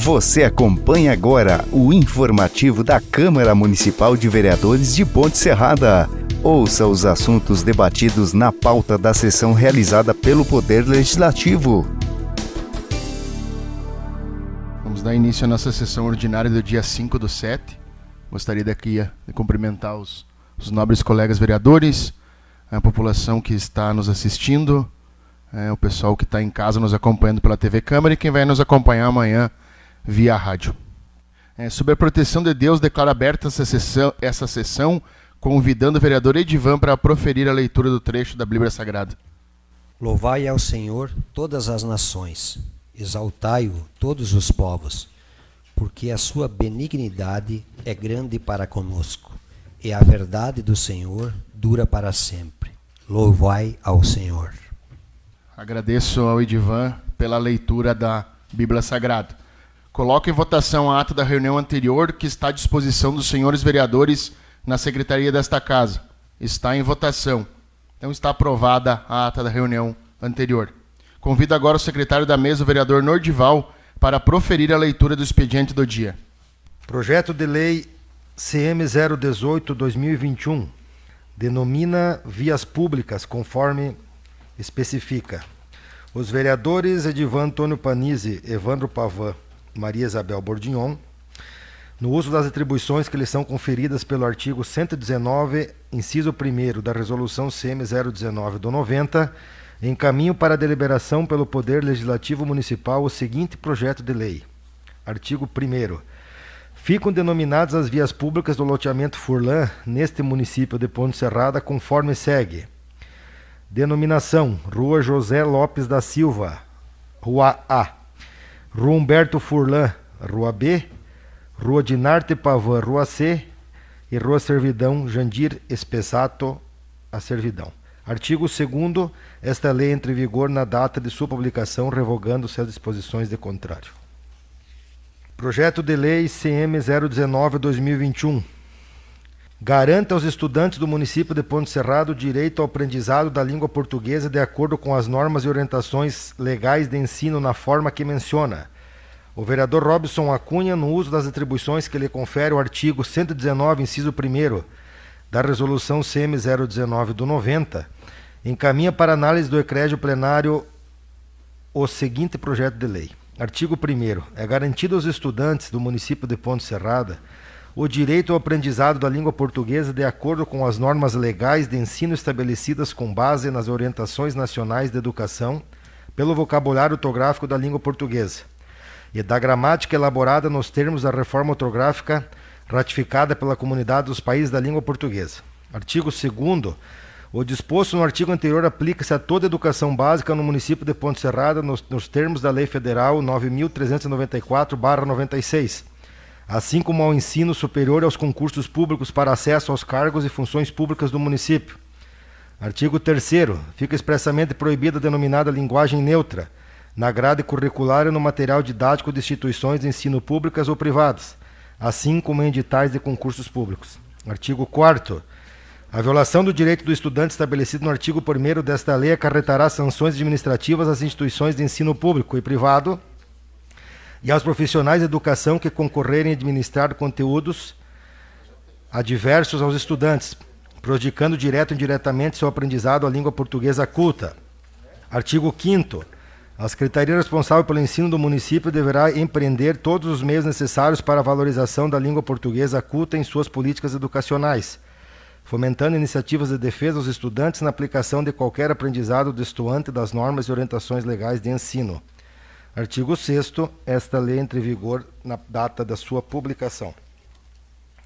Você acompanha agora o informativo da Câmara Municipal de Vereadores de Ponte Serrada. Ouça os assuntos debatidos na pauta da sessão realizada pelo Poder Legislativo. Vamos dar início à nossa sessão ordinária do dia 5 do 7. Gostaria daqui de cumprimentar os, os nobres colegas vereadores, a população que está nos assistindo, é, o pessoal que está em casa nos acompanhando pela TV Câmara e quem vai nos acompanhar amanhã via rádio. É, sobre a proteção de Deus, declaro aberta essa sessão, essa sessão convidando o vereador Edivan para proferir a leitura do trecho da Bíblia Sagrada. Louvai ao Senhor todas as nações, exaltai-o todos os povos, porque a sua benignidade é grande para conosco, e a verdade do Senhor dura para sempre. Louvai ao Senhor. Agradeço ao Edivan pela leitura da Bíblia Sagrada. Coloco em votação a ata da reunião anterior que está à disposição dos senhores vereadores na secretaria desta casa. Está em votação. Então está aprovada a ata da reunião anterior. Convido agora o secretário da mesa, o vereador Nordival, para proferir a leitura do expediente do dia. Projeto de lei CM 018/2021 denomina vias públicas conforme especifica. Os vereadores Edivan Antônio Panizzi, Evandro Pavan, Maria Isabel Bordignon, no uso das atribuições que lhes são conferidas pelo artigo 119, inciso 1 da Resolução CM 019 do 90, encaminho para deliberação pelo Poder Legislativo Municipal o seguinte projeto de lei. Artigo 1 Ficam denominadas as vias públicas do loteamento Furlan neste município de Ponte Serrada conforme segue: Denominação: Rua José Lopes da Silva, Rua A. Rua Humberto Furlan, Rua B. Rua Dinarte Pavan, Rua C. E Rua Servidão Jandir Espessato, a Servidão. Artigo 2 Esta lei entra em vigor na data de sua publicação, revogando-se as disposições de contrário. Projeto de Lei CM 019-2021 garanta aos estudantes do município de Ponte Serrado o direito ao aprendizado da língua portuguesa de acordo com as normas e orientações legais de ensino na forma que menciona. O vereador Robson Acunha, no uso das atribuições que lhe confere o artigo 119, inciso 1 da Resolução CM 019 do 90, encaminha para análise do ecrégio plenário o seguinte projeto de lei. Artigo 1 É garantido aos estudantes do município de Ponte Serrada o direito ao aprendizado da língua portuguesa de acordo com as normas legais de ensino estabelecidas com base nas orientações nacionais de educação pelo vocabulário ortográfico da língua portuguesa e da gramática elaborada nos termos da reforma ortográfica ratificada pela comunidade dos países da língua portuguesa. Artigo 2 o disposto no artigo anterior aplica-se a toda educação básica no município de Ponte Serrada nos, nos termos da Lei Federal 9.394-96 assim como ao ensino superior e aos concursos públicos para acesso aos cargos e funções públicas do município. Artigo 3 Fica expressamente proibida a denominada linguagem neutra na grade curricular e no material didático de instituições de ensino públicas ou privadas, assim como em editais de concursos públicos. Artigo 4 a violação do direito do estudante estabelecido no artigo 1 desta lei acarretará sanções administrativas às instituições de ensino público e privado e aos profissionais de educação que concorrerem a administrar conteúdos adversos aos estudantes, prejudicando direto ou indiretamente seu aprendizado à língua portuguesa culta. Artigo 5 a Secretaria responsável pelo ensino do município deverá empreender todos os meios necessários para a valorização da língua portuguesa culta em suas políticas educacionais, fomentando iniciativas de defesa aos estudantes na aplicação de qualquer aprendizado destoante das normas e orientações legais de ensino. Artigo 6 esta lei entra em vigor na data da sua publicação.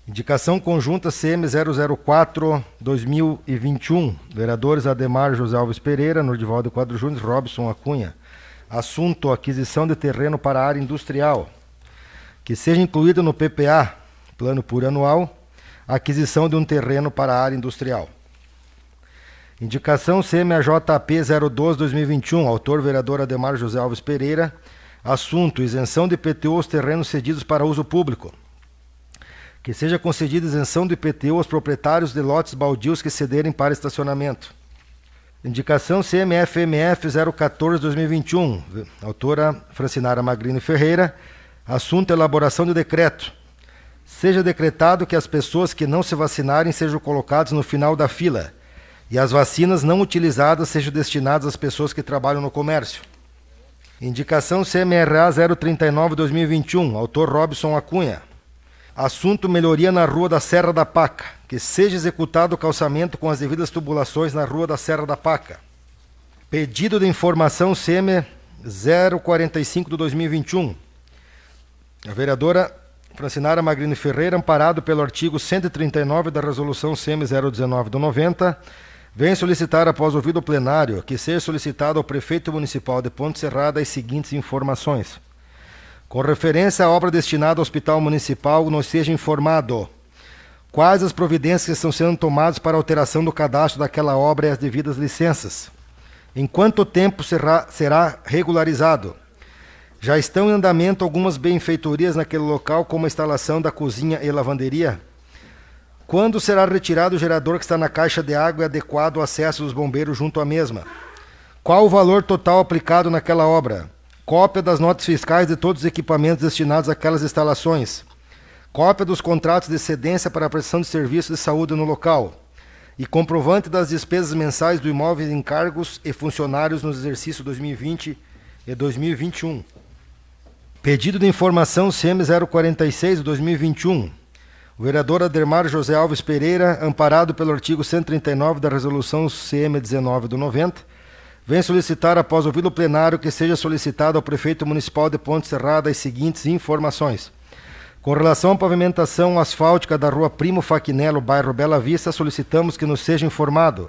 Indicação conjunta CM 004-2021. Vereadores Ademar José Alves Pereira, Nordivaldo Quadro Júnior, Robson Acunha. Assunto: aquisição de terreno para área industrial. Que seja incluída no PPA, plano plurianual, aquisição de um terreno para área industrial. Indicação CMAJP 012-2021, autor vereador Ademar José Alves Pereira. Assunto: isenção de IPTU aos terrenos cedidos para uso público. Que seja concedida isenção do IPTU aos proprietários de lotes baldios que cederem para estacionamento. Indicação CMFMF 014-2021, autora Francinara Magrini Ferreira. Assunto: elaboração de decreto. Seja decretado que as pessoas que não se vacinarem sejam colocadas no final da fila e as vacinas não utilizadas sejam destinadas às pessoas que trabalham no comércio. Indicação CMRA 039-2021, autor Robson Acunha. Assunto: melhoria na Rua da Serra da Paca. Que seja executado o calçamento com as devidas tubulações na Rua da Serra da Paca. Pedido de informação CM 045 de 2021. A vereadora Francinara Magrini Ferreira, amparado pelo artigo 139 da Resolução CM 019 do 90, vem solicitar, após ouvido o plenário, que seja solicitado ao prefeito municipal de Ponte Serrada as seguintes informações. Com referência à obra destinada ao Hospital Municipal, nos seja informado quais as providências que estão sendo tomadas para alteração do cadastro daquela obra e as devidas licenças. Em quanto tempo será, será regularizado? Já estão em andamento algumas benfeitorias naquele local, como a instalação da cozinha e lavanderia? Quando será retirado o gerador que está na caixa de água e adequado ao acesso dos bombeiros junto à mesma? Qual o valor total aplicado naquela obra? Cópia das notas fiscais de todos os equipamentos destinados àquelas instalações. Cópia dos contratos de cedência para a prestação de serviços de saúde no local. E comprovante das despesas mensais do imóvel em encargos e funcionários nos exercícios 2020 e 2021. Pedido de informação CM 046 de 2021. O vereador Ademar José Alves Pereira, amparado pelo artigo 139 da Resolução CM 19 do 90, vem solicitar, após ouvido o plenário, que seja solicitado ao prefeito municipal de Ponte Serrada as seguintes informações. Com relação à pavimentação asfáltica da rua Primo Faquinello, bairro Bela Vista, solicitamos que nos seja informado.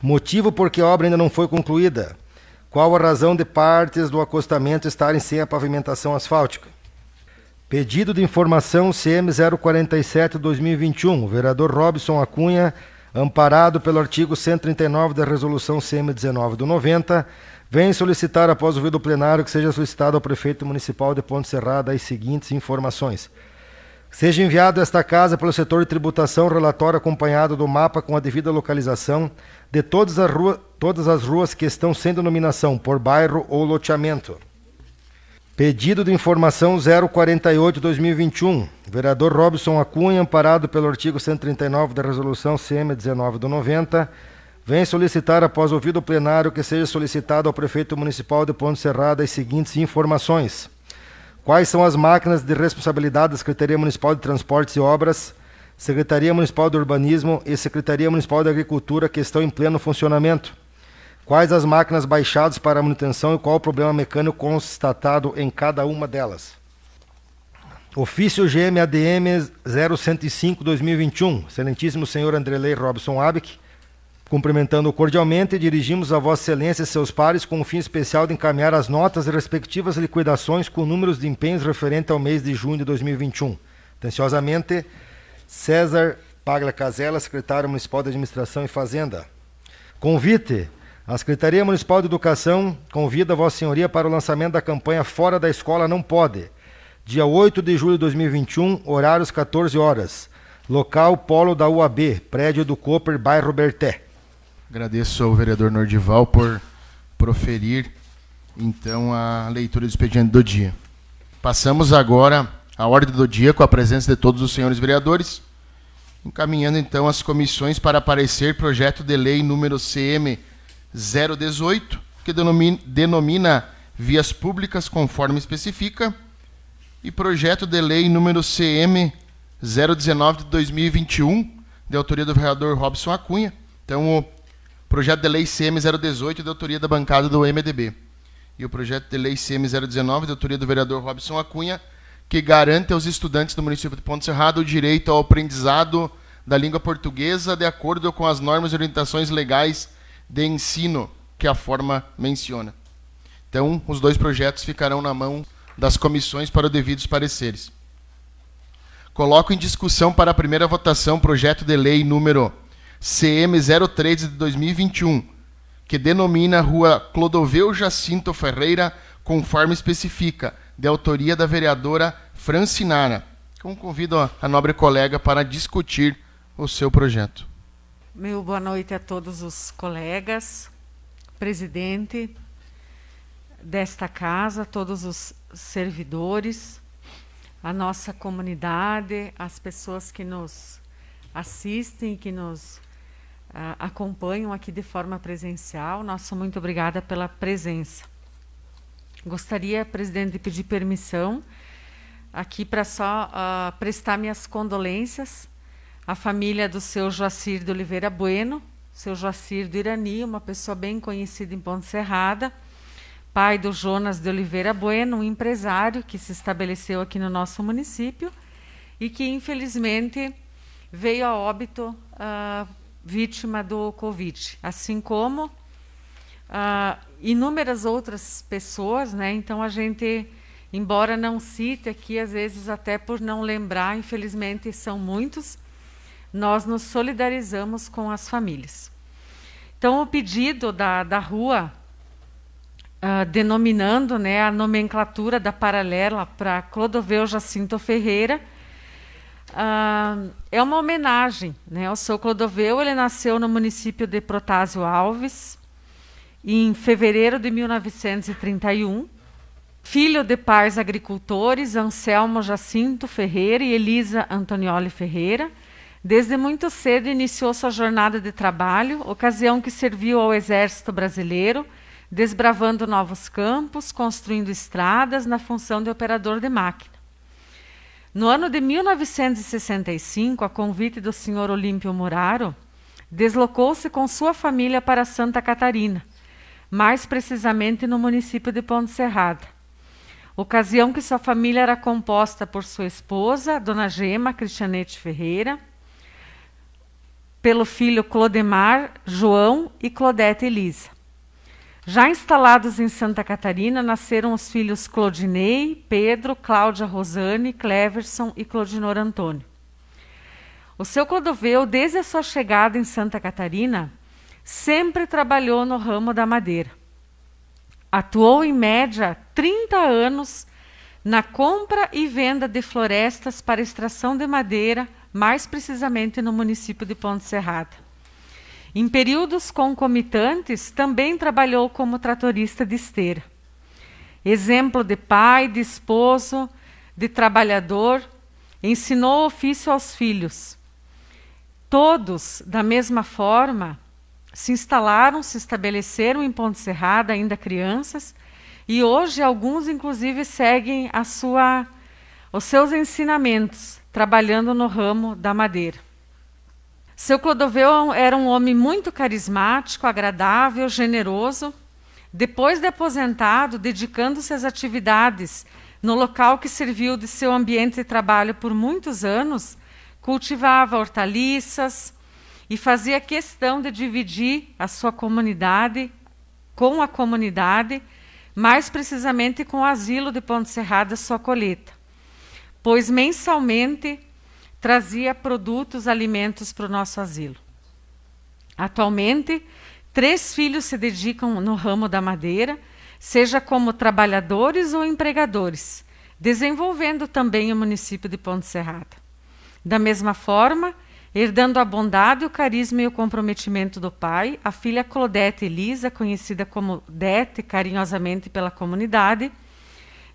Motivo por que a obra ainda não foi concluída? Qual a razão de partes do acostamento estarem sem a pavimentação asfáltica? Pedido de informação CM 047-2021, vereador Robson Acunha, amparado pelo artigo 139 da Resolução CM19 do 90, vem solicitar, após o ouvido plenário, que seja solicitado ao prefeito municipal de Ponte Serrada as seguintes informações. Seja enviado a esta casa pelo setor de tributação relatório acompanhado do mapa com a devida localização de todas as, rua, todas as ruas que estão sem denominação por bairro ou loteamento. Pedido de informação 048-2021. Vereador Robson Acunha, amparado pelo artigo 139 da Resolução CM 19 do 90, vem solicitar, após ouvido o plenário, que seja solicitado ao prefeito municipal de Ponte Serrada as seguintes informações. Quais são as máquinas de responsabilidade da Secretaria Municipal de Transportes e Obras, Secretaria Municipal de Urbanismo e Secretaria Municipal de Agricultura que estão em pleno funcionamento? Quais as máquinas baixadas para manutenção e qual o problema mecânico constatado em cada uma delas? Ofício GMADM 0105-2021, excelentíssimo senhor Andrelei Robson Abic, cumprimentando cordialmente, dirigimos a Vossa Excelência e seus pares com o fim especial de encaminhar as notas e respectivas liquidações com números de empenhos referente ao mês de junho de 2021. Atenciosamente, César Pagla Casella, secretário municipal de Administração e Fazenda. Convite a Secretaria Municipal de Educação convida Vossa Senhoria para o lançamento da campanha Fora da Escola Não Pode. Dia 8 de julho de 2021, horários 14 horas. Local Polo da UAB, prédio do Cooper, bairro Berté. Agradeço ao vereador Nordival por proferir, então, a leitura do expediente do dia. Passamos agora à ordem do dia com a presença de todos os senhores vereadores, encaminhando então as comissões para aparecer projeto de lei número CM 018, que denomina, denomina vias públicas conforme especifica, e projeto de lei número CM 019 de 2021, de autoria do vereador Robson Acunha. Então, o projeto de lei CM 018 de autoria da bancada do MDB. E o projeto de lei CM 019 de autoria do vereador Robson Acunha, que garante aos estudantes do município de Ponte Serrado o direito ao aprendizado da língua portuguesa de acordo com as normas e orientações legais de ensino que a forma menciona. Então, os dois projetos ficarão na mão das comissões para os devidos pareceres. Coloco em discussão para a primeira votação projeto de lei número CM 03 de 2021, que denomina rua Clodoveu Jacinto Ferreira, conforme especifica, de autoria da vereadora Francinara. Então, convido a nobre colega para discutir o seu projeto. Meu boa noite a todos os colegas, presidente desta casa, todos os servidores a nossa comunidade, as pessoas que nos assistem, que nos uh, acompanham aqui de forma presencial. Nossa, muito obrigada pela presença. Gostaria, presidente, de pedir permissão aqui para só uh, prestar minhas condolências à família do seu Joacir de Oliveira Bueno, seu Joacir do Irani, uma pessoa bem conhecida em Ponte Serrada, pai do Jonas de Oliveira Bueno, um empresário que se estabeleceu aqui no nosso município e que, infelizmente, veio a óbito uh, vítima do Covid, assim como uh, inúmeras outras pessoas, né? Então a gente, embora não cite aqui, às vezes até por não lembrar, infelizmente são muitos, nós nos solidarizamos com as famílias. Então o pedido da, da rua, uh, denominando né, a nomenclatura da paralela para Clodoveu Jacinto Ferreira, Uh, é uma homenagem né, ao seu Clodoveu. Ele nasceu no município de Protásio Alves em fevereiro de 1931. Filho de pais agricultores, Anselmo Jacinto Ferreira e Elisa Antonioli Ferreira. Desde muito cedo iniciou sua jornada de trabalho, ocasião que serviu ao Exército Brasileiro, desbravando novos campos, construindo estradas na função de operador de máquina. No ano de 1965, a convite do senhor Olímpio Muraro, deslocou-se com sua família para Santa Catarina, mais precisamente no município de Ponte Serrada. Ocasião que sua família era composta por sua esposa, Dona Gema Cristianete Ferreira, pelo filho Clodemar, João e Claudete Elisa. Já instalados em Santa Catarina, nasceram os filhos Claudinei, Pedro, Cláudia Rosane, Cleverson e Claudinor Antônio. O seu Clodoveu, desde a sua chegada em Santa Catarina, sempre trabalhou no ramo da madeira. Atuou em média 30 anos na compra e venda de florestas para extração de madeira, mais precisamente no município de Ponte Serrada. Em períodos concomitantes, também trabalhou como tratorista de esteira. Exemplo de pai, de esposo, de trabalhador, ensinou ofício aos filhos. Todos, da mesma forma, se instalaram, se estabeleceram em Ponte Serrada, ainda crianças, e hoje alguns, inclusive, seguem a sua, os seus ensinamentos, trabalhando no ramo da madeira. Seu Clodoveu era um homem muito carismático, agradável, generoso. Depois de aposentado, dedicando-se às atividades no local que serviu de seu ambiente de trabalho por muitos anos, cultivava hortaliças e fazia questão de dividir a sua comunidade com a comunidade, mais precisamente com o asilo de Ponte Serrada, sua colheita. Pois mensalmente trazia produtos, alimentos para o nosso asilo. Atualmente, três filhos se dedicam no ramo da madeira, seja como trabalhadores ou empregadores, desenvolvendo também o município de Ponte Serrada. Da mesma forma, herdando a bondade, o carisma e o comprometimento do pai, a filha Claudete Elisa, conhecida como Dete carinhosamente pela comunidade,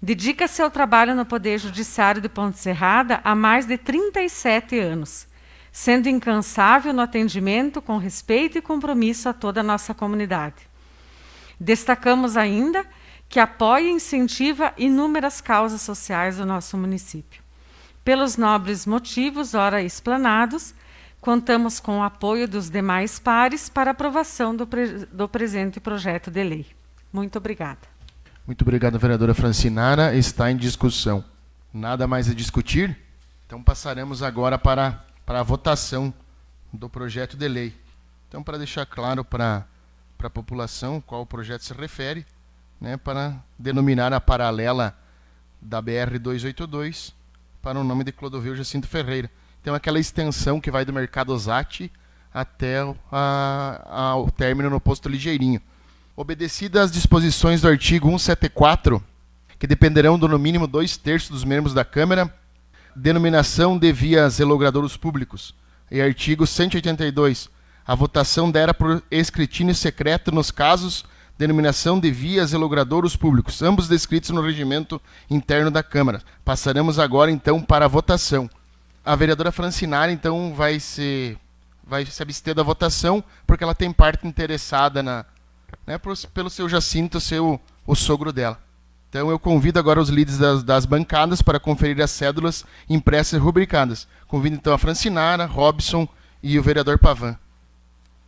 Dedica-se ao trabalho no Poder Judiciário de Ponte Serrada há mais de 37 anos, sendo incansável no atendimento com respeito e compromisso a toda a nossa comunidade. Destacamos ainda que apoia e incentiva inúmeras causas sociais do nosso município. Pelos nobres motivos, ora explanados, contamos com o apoio dos demais pares para aprovação do, pre do presente projeto de lei. Muito obrigada. Muito obrigado, vereadora Francinara. Está em discussão. Nada mais a discutir? Então passaremos agora para, para a votação do projeto de lei. Então, para deixar claro para, para a população qual o projeto se refere, né, para denominar a paralela da BR-282 para o nome de Clodovil Jacinto Ferreira. Então, aquela extensão que vai do Mercado Zate até a, ao término no posto Ligeirinho obedecidas as disposições do artigo 174, que dependerão do no mínimo dois terços dos membros da Câmara, denominação de vias logradouros públicos. E artigo 182, a votação dera por escrutínio secreto nos casos denominação de vias e logradouros públicos, ambos descritos no regimento interno da Câmara. Passaremos agora, então, para a votação. A vereadora Francinara, então, vai se, vai se abster da votação, porque ela tem parte interessada na, né, pelo seu Jacinto, seu, o sogro dela. Então eu convido agora os líderes das, das, bancadas para conferir as cédulas impressas e rubricadas. Convido então a Francinara, Robson e o vereador Pavan.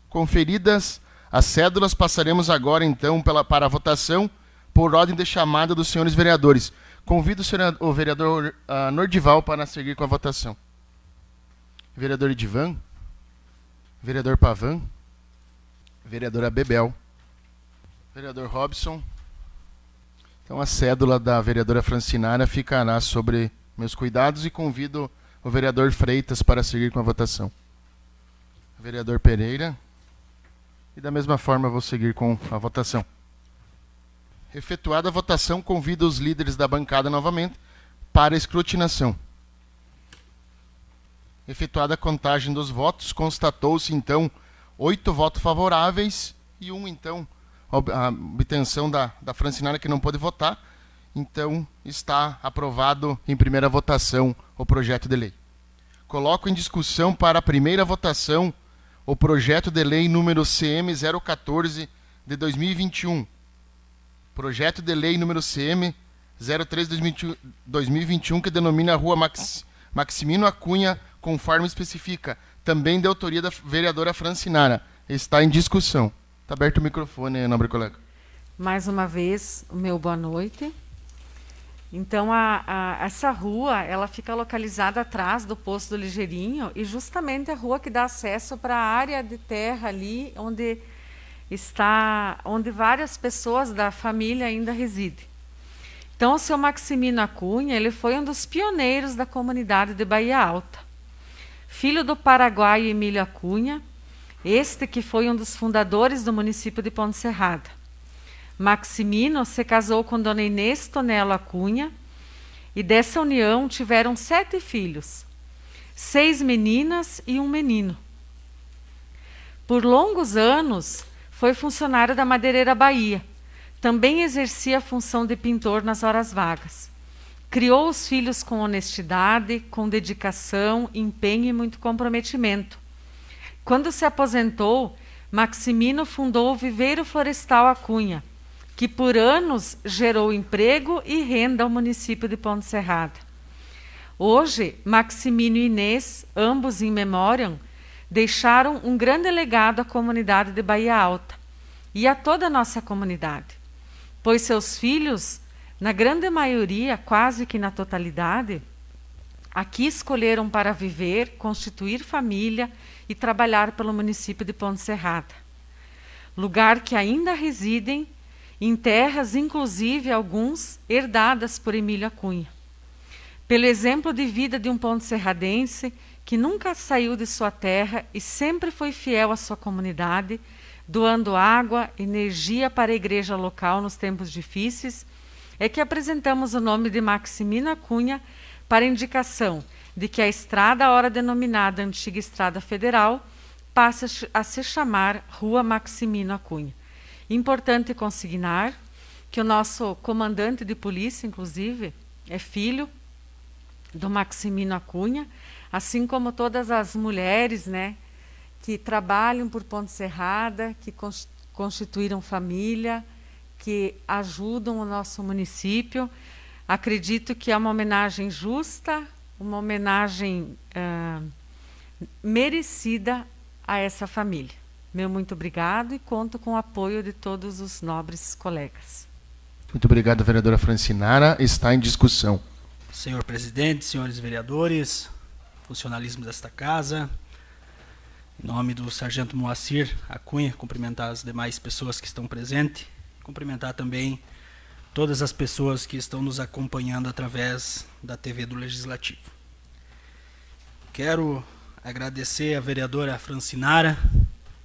Conferidas as cédulas, passaremos agora então pela, para a votação por ordem de chamada dos senhores vereadores. Convido o, o vereador uh, Nordival para seguir com a votação. Vereador Edivan, vereador Pavan, vereadora Bebel, vereador Robson, então a cédula da vereadora Francinara ficará sobre meus cuidados e convido o vereador Freitas para seguir com a votação. Vereador Pereira. E da mesma forma vou seguir com a votação. Efetuada a votação, convido os líderes da bancada novamente para escrutinação. Efetuada a contagem dos votos, constatou-se então oito votos favoráveis e um então a obtenção da, da Francinara que não pôde votar. Então, está aprovado em primeira votação o projeto de lei. Coloco em discussão para a primeira votação o projeto de lei número CM 014 de 2021. Projeto de lei número CM 03 de 2021 que denomina a Rua Max, Maximino Acunha, conforme especifica, também de autoria da vereadora Francinara. Está em discussão. Está aberto o microfone, nobre colega. Mais uma vez, o meu boa noite. Então, a, a, essa rua, ela fica localizada atrás do posto do Ligeirinho e justamente a rua que dá acesso para a área de terra ali, onde está, onde várias pessoas da família ainda residem. Então, o seu Maximino Acunha, ele foi um dos pioneiros da comunidade de Bahia Alta. Filho do Paraguai Emílio Acunha, este que foi um dos fundadores do município de Ponte Serrada. Maximino se casou com Dona Inês Tonelo Acunha e dessa união tiveram sete filhos, seis meninas e um menino. Por longos anos foi funcionário da Madeireira Bahia. Também exercia a função de pintor nas horas vagas. Criou os filhos com honestidade, com dedicação, empenho e muito comprometimento quando se aposentou, Maximino fundou o Viveiro Florestal Acunha, que por anos gerou emprego e renda ao município de Ponte Serrada. Hoje, Maximino e Inês, ambos em memória, deixaram um grande legado à comunidade de Bahia Alta e a toda a nossa comunidade, pois seus filhos, na grande maioria, quase que na totalidade, aqui escolheram para viver, constituir família e trabalhar pelo município de Ponte Serrada. Lugar que ainda residem em terras, inclusive alguns herdadas por Emílio Acunha. Pelo exemplo de vida de um ponte serradense que nunca saiu de sua terra e sempre foi fiel à sua comunidade, doando água, energia para a igreja local nos tempos difíceis, é que apresentamos o nome de Maximino Acunha para indicação de que a estrada, ora denominada Antiga Estrada Federal, passa a se chamar Rua Maximino Acunha. Importante consignar que o nosso comandante de polícia, inclusive, é filho do Maximino Acunha, assim como todas as mulheres, né, que trabalham por Ponte Serrada, que constituíram família, que ajudam o nosso município. Acredito que é uma homenagem justa, uma homenagem uh, merecida a essa família. Meu muito obrigado e conto com o apoio de todos os nobres colegas. Muito obrigado, vereadora Francinara. Está em discussão. Senhor presidente, senhores vereadores, funcionalismo desta casa, em nome do sargento Moacir Acunha, cumprimentar as demais pessoas que estão presentes, cumprimentar também todas as pessoas que estão nos acompanhando através da TV do Legislativo. Quero agradecer a vereadora Francinara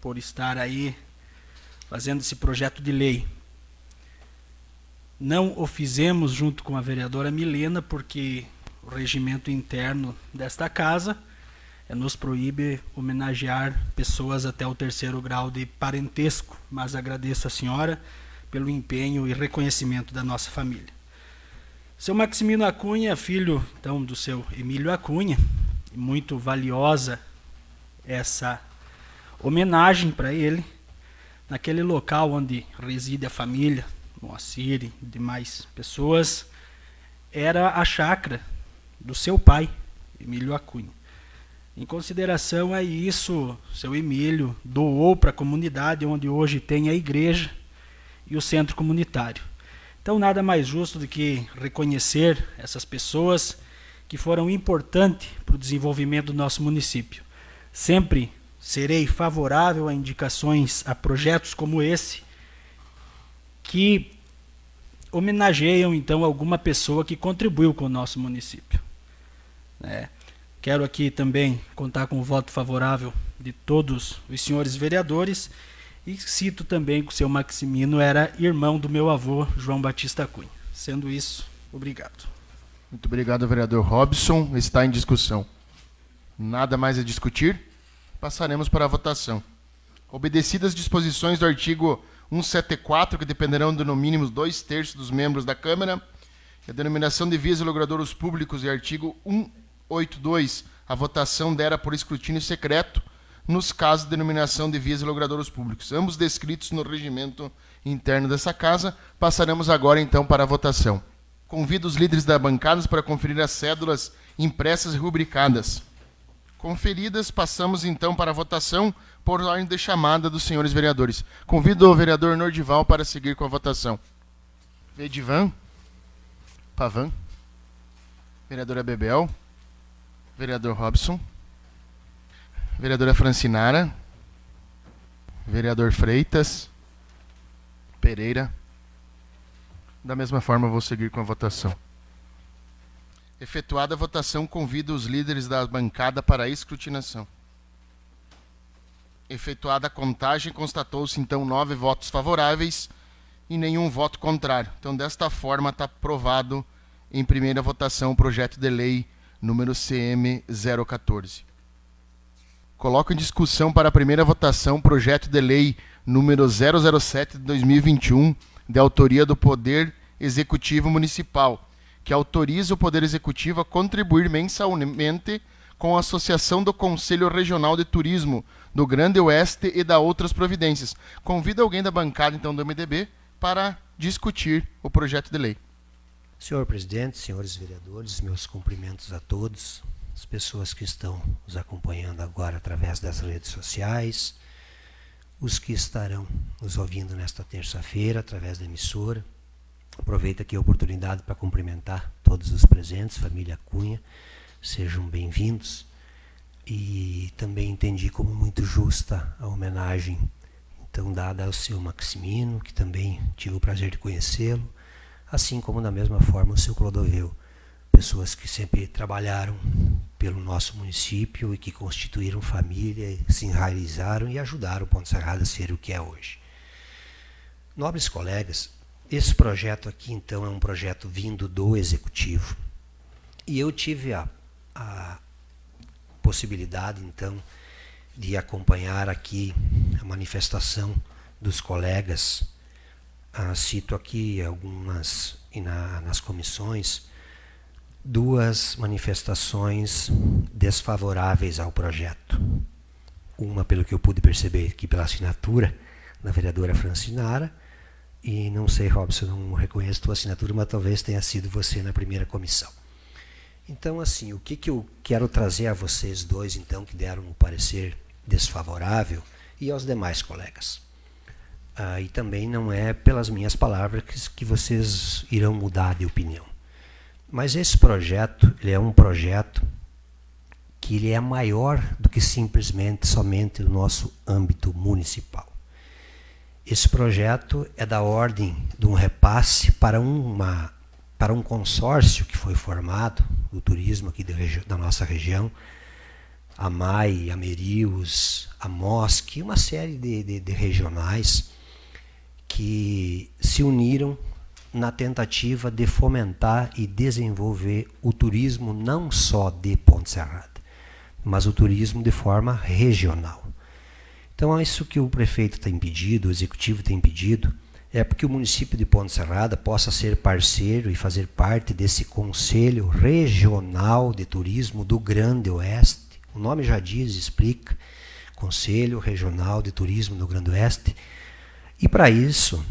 por estar aí fazendo esse projeto de lei. Não o fizemos junto com a vereadora Milena, porque o regimento interno desta casa nos proíbe homenagear pessoas até o terceiro grau de parentesco, mas agradeço a senhora pelo empenho e reconhecimento da nossa família. Seu Maximino Acunha, filho então do seu Emílio Acunha, muito valiosa essa homenagem para ele, naquele local onde reside a família, Moacir e demais pessoas, era a chácara do seu pai, Emílio Acunha. Em consideração a isso, seu Emílio doou para a comunidade onde hoje tem a igreja e o centro comunitário. Então, nada mais justo do que reconhecer essas pessoas que foram importantes para o desenvolvimento do nosso município. Sempre serei favorável a indicações a projetos como esse, que homenageiam então alguma pessoa que contribuiu com o nosso município. É. Quero aqui também contar com o voto favorável de todos os senhores vereadores e cito também que o seu Maximino era irmão do meu avô, João Batista Cunha. Sendo isso, obrigado. Muito obrigado, vereador Robson. Está em discussão. Nada mais a discutir? Passaremos para a votação. Obedecidas as disposições do artigo 174, que dependerão de no mínimo dois terços dos membros da Câmara, a denominação de vias e logradouros públicos e artigo 182, a votação dera por escrutínio secreto nos casos de denominação de vias e logradouros públicos, ambos descritos no regimento interno dessa casa. Passaremos agora então para a votação. Convido os líderes da bancada para conferir as cédulas impressas e rubricadas. Conferidas, passamos então para a votação por ordem de chamada dos senhores vereadores. Convido o vereador Nordival para seguir com a votação. Vedivan. Pavan. Vereadora Bebel. Vereador Robson. Vereadora Francinara. Vereador Freitas. Pereira. Da mesma forma, vou seguir com a votação. Efetuada a votação, convido os líderes da bancada para a escrutinação. Efetuada a contagem, constatou-se então nove votos favoráveis e nenhum voto contrário. Então, desta forma, está aprovado em primeira votação o projeto de lei número CM 014. Coloco em discussão para a primeira votação o projeto de lei número 007 de 2021, de autoria do Poder Executivo Municipal que autoriza o Poder Executivo a contribuir mensalmente com a Associação do Conselho Regional de Turismo do Grande Oeste e da outras providências. Convido alguém da bancada, então, do MDB para discutir o projeto de lei. Senhor presidente, senhores vereadores, meus cumprimentos a todos, as pessoas que estão nos acompanhando agora através das redes sociais, os que estarão nos ouvindo nesta terça-feira através da emissora, Aproveito aqui a oportunidade para cumprimentar todos os presentes, família Cunha, sejam bem-vindos. E também entendi como muito justa a homenagem então dada ao seu Maximino, que também tive o prazer de conhecê-lo, assim como da mesma forma o seu Clodoveu, pessoas que sempre trabalharam pelo nosso município e que constituíram família, se enraizaram e ajudaram o Ponte Serrada a ser o que é hoje. Nobres colegas, esse projeto aqui, então, é um projeto vindo do executivo. E eu tive a, a possibilidade, então, de acompanhar aqui a manifestação dos colegas. Ah, cito aqui algumas, na, nas comissões, duas manifestações desfavoráveis ao projeto. Uma, pelo que eu pude perceber aqui pela assinatura da vereadora Francinara, e não sei, Robson, não reconheço tua assinatura, mas talvez tenha sido você na primeira comissão. Então, assim, o que, que eu quero trazer a vocês dois, então, que deram um parecer desfavorável, e aos demais colegas. Ah, e também não é pelas minhas palavras que, que vocês irão mudar de opinião. Mas esse projeto, ele é um projeto que ele é maior do que simplesmente somente o nosso âmbito municipal. Esse projeto é da ordem de um repasse para, uma, para um consórcio que foi formado do turismo aqui da nossa região, a MAI, a Merius, a MOSC, uma série de, de, de regionais que se uniram na tentativa de fomentar e desenvolver o turismo não só de Ponte Serrada, mas o turismo de forma regional. Então, é isso que o prefeito tem pedido, o executivo tem pedido, é porque o município de Ponte Serrada possa ser parceiro e fazer parte desse Conselho Regional de Turismo do Grande Oeste. O nome já diz, explica, Conselho Regional de Turismo do Grande Oeste. E para isso,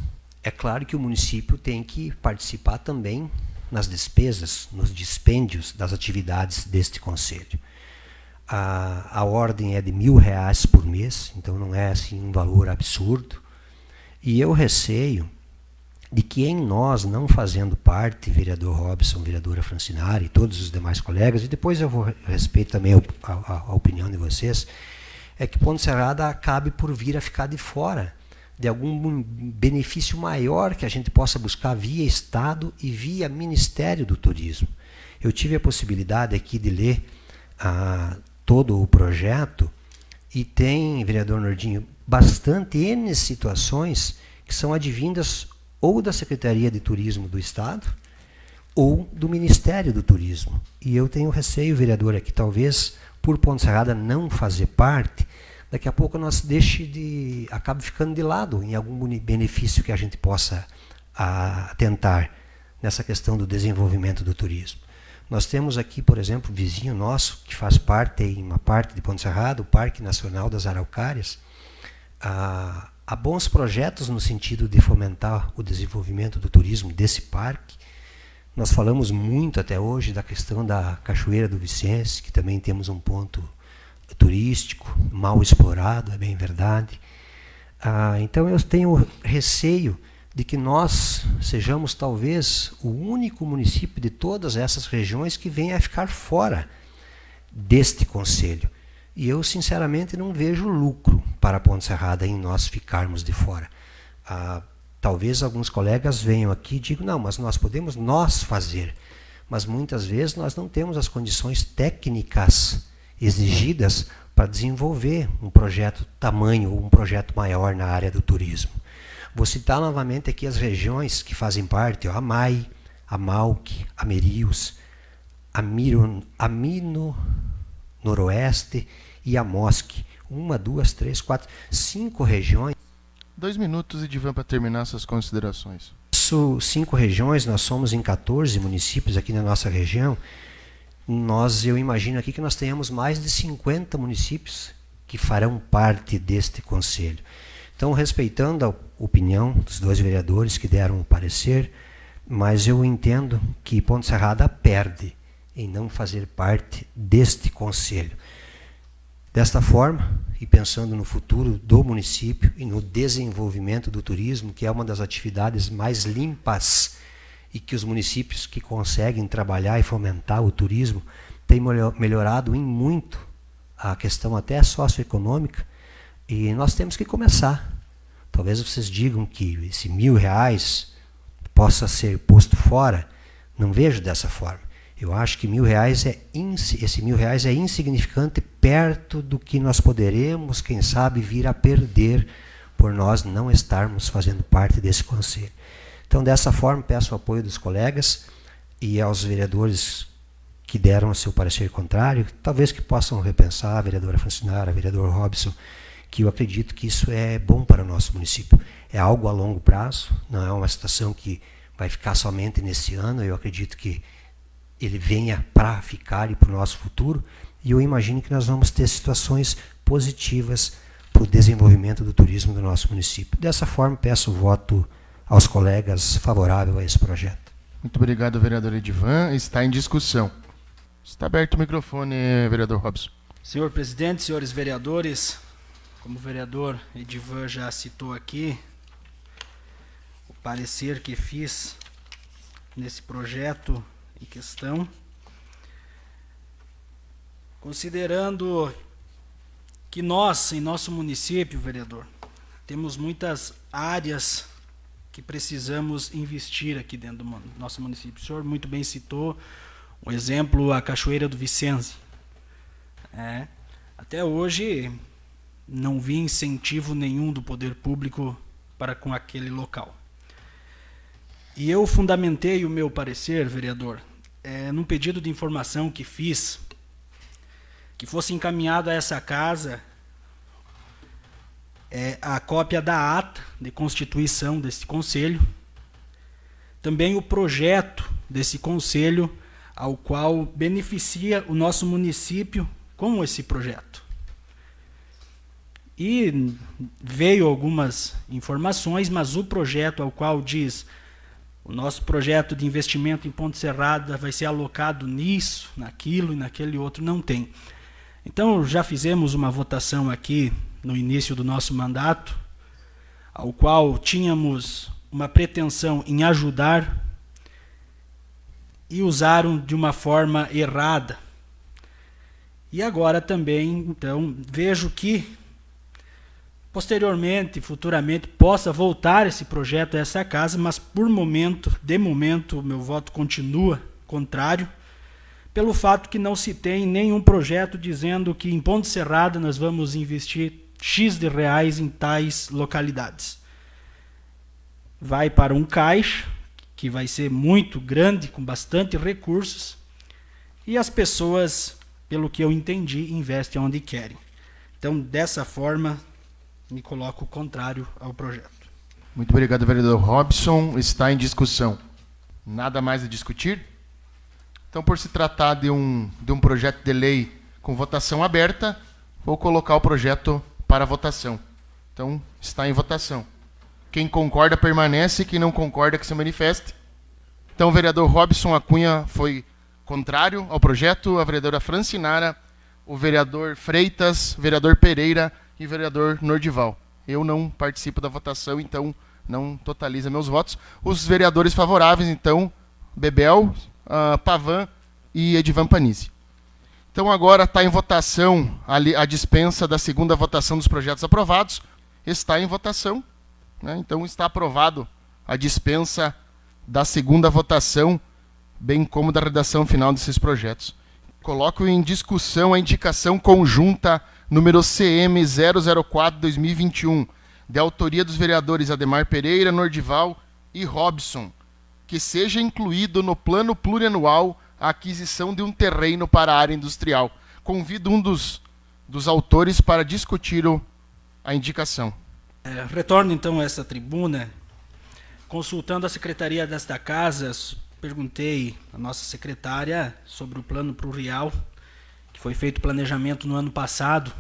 é claro que o município tem que participar também nas despesas, nos dispêndios das atividades deste conselho. A, a ordem é de mil reais por mês, então não é assim um valor absurdo. E eu receio de que em nós, não fazendo parte, vereador Robson, vereadora Francinari e todos os demais colegas, e depois eu vou respeito também a, a, a opinião de vocês, é que Ponte Serrada acabe por vir a ficar de fora de algum benefício maior que a gente possa buscar via Estado e via Ministério do Turismo. Eu tive a possibilidade aqui de ler ah, todo o projeto e tem, vereador Nordinho, bastante N situações que são advindas ou da Secretaria de Turismo do Estado ou do Ministério do Turismo. E eu tenho receio, vereadora, que talvez por Ponte Serrada não fazer parte, daqui a pouco nós deixe de acabe ficando de lado em algum benefício que a gente possa a, tentar nessa questão do desenvolvimento do turismo. Nós temos aqui, por exemplo, vizinho nosso que faz parte em uma parte de Ponte Serrada, o Parque Nacional das Araucárias. Há bons projetos no sentido de fomentar o desenvolvimento do turismo desse parque. Nós falamos muito até hoje da questão da Cachoeira do Vicente, que também temos um ponto turístico mal explorado, é bem verdade. Ah, então eu tenho receio de que nós sejamos talvez o único município de todas essas regiões que venha a ficar fora deste conselho. E eu, sinceramente, não vejo lucro para Ponte Serrada em nós ficarmos de fora. Ah, talvez alguns colegas venham aqui e digam, não, mas nós podemos nós fazer. Mas muitas vezes nós não temos as condições técnicas exigidas para desenvolver um projeto tamanho ou um projeto maior na área do turismo. Vou citar novamente aqui as regiões que fazem parte, ó, a MAI, a MAUC, a Merius, a, Miro, a Mino Noroeste e a MOSC. Uma, duas, três, quatro, cinco regiões. Dois minutos, Edivan, para terminar essas considerações. Cinco regiões, nós somos em 14 municípios aqui na nossa região. Nós, eu imagino aqui que nós tenhamos mais de 50 municípios que farão parte deste conselho. Então, respeitando a opinião dos dois vereadores que deram o parecer, mas eu entendo que Ponte Serrada perde em não fazer parte deste conselho. Desta forma, e pensando no futuro do município e no desenvolvimento do turismo, que é uma das atividades mais limpas e que os municípios que conseguem trabalhar e fomentar o turismo têm melhorado em muito a questão até socioeconômica, e nós temos que começar. Talvez vocês digam que esse mil reais possa ser posto fora. Não vejo dessa forma. Eu acho que mil reais é esse mil reais é insignificante perto do que nós poderemos, quem sabe, vir a perder por nós não estarmos fazendo parte desse conselho. Então, dessa forma, peço o apoio dos colegas e aos vereadores que deram o seu parecer contrário, talvez que possam repensar, a vereadora Francinara, a vereador Robson, que eu acredito que isso é bom para o nosso município. É algo a longo prazo, não é uma situação que vai ficar somente nesse ano. Eu acredito que ele venha para ficar e para o nosso futuro. E eu imagino que nós vamos ter situações positivas para o desenvolvimento do turismo do nosso município. Dessa forma, peço o voto aos colegas favorável a esse projeto. Muito obrigado, vereador Edivan. Está em discussão. Está aberto o microfone, vereador Robson. Senhor presidente, senhores vereadores, como o vereador Edivan já citou aqui, o parecer que fiz nesse projeto em questão, considerando que nós, em nosso município, vereador, temos muitas áreas que precisamos investir aqui dentro do nosso município. O senhor muito bem citou o exemplo, a Cachoeira do Vicente. É, até hoje, não vi incentivo nenhum do poder público para com aquele local. E eu fundamentei o meu parecer, vereador, é, num pedido de informação que fiz, que fosse encaminhado a essa casa é a cópia da ata de constituição desse conselho, também o projeto desse conselho, ao qual beneficia o nosso município com esse projeto. E veio algumas informações, mas o projeto ao qual diz o nosso projeto de investimento em Ponte Serrada vai ser alocado nisso, naquilo e naquele outro, não tem. Então, já fizemos uma votação aqui no início do nosso mandato, ao qual tínhamos uma pretensão em ajudar e usaram de uma forma errada. E agora também, então, vejo que posteriormente, futuramente, possa voltar esse projeto a essa casa, mas por momento, de momento, o meu voto continua contrário, pelo fato que não se tem nenhum projeto dizendo que em Ponte Serrada nós vamos investir X de reais em tais localidades. Vai para um caixa, que vai ser muito grande, com bastante recursos, e as pessoas, pelo que eu entendi, investem onde querem. Então, dessa forma, me coloco contrário ao projeto. Muito obrigado, vereador Robson. Está em discussão. Nada mais a discutir? Então, por se tratar de um, de um projeto de lei com votação aberta, vou colocar o projeto para votação. Então, está em votação. Quem concorda permanece, quem não concorda que se manifeste. Então, o vereador Robson Acunha foi contrário ao projeto, a vereadora Francinara, o vereador Freitas, vereador Pereira e vereador Nordival. Eu não participo da votação, então não totaliza meus votos. Os vereadores favoráveis, então, Bebel, uh, Pavan e Edivan Panizzi. Então agora está em votação a, dispensa da segunda votação dos projetos aprovados. Está em votação. Né? Então está aprovado a dispensa da segunda votação, bem como da redação final desses projetos. Coloco em discussão a indicação conjunta número CM 004-2021, de autoria dos vereadores Ademar Pereira, Nordival e Robson, que seja incluído no plano plurianual a aquisição de um terreno para a área industrial. Convido um dos, dos autores para discutir o, a indicação. É, retorno então a essa tribuna. Consultando a secretaria desta casa, perguntei à nossa secretária sobre o plano para o Real, que foi feito planejamento no ano passado.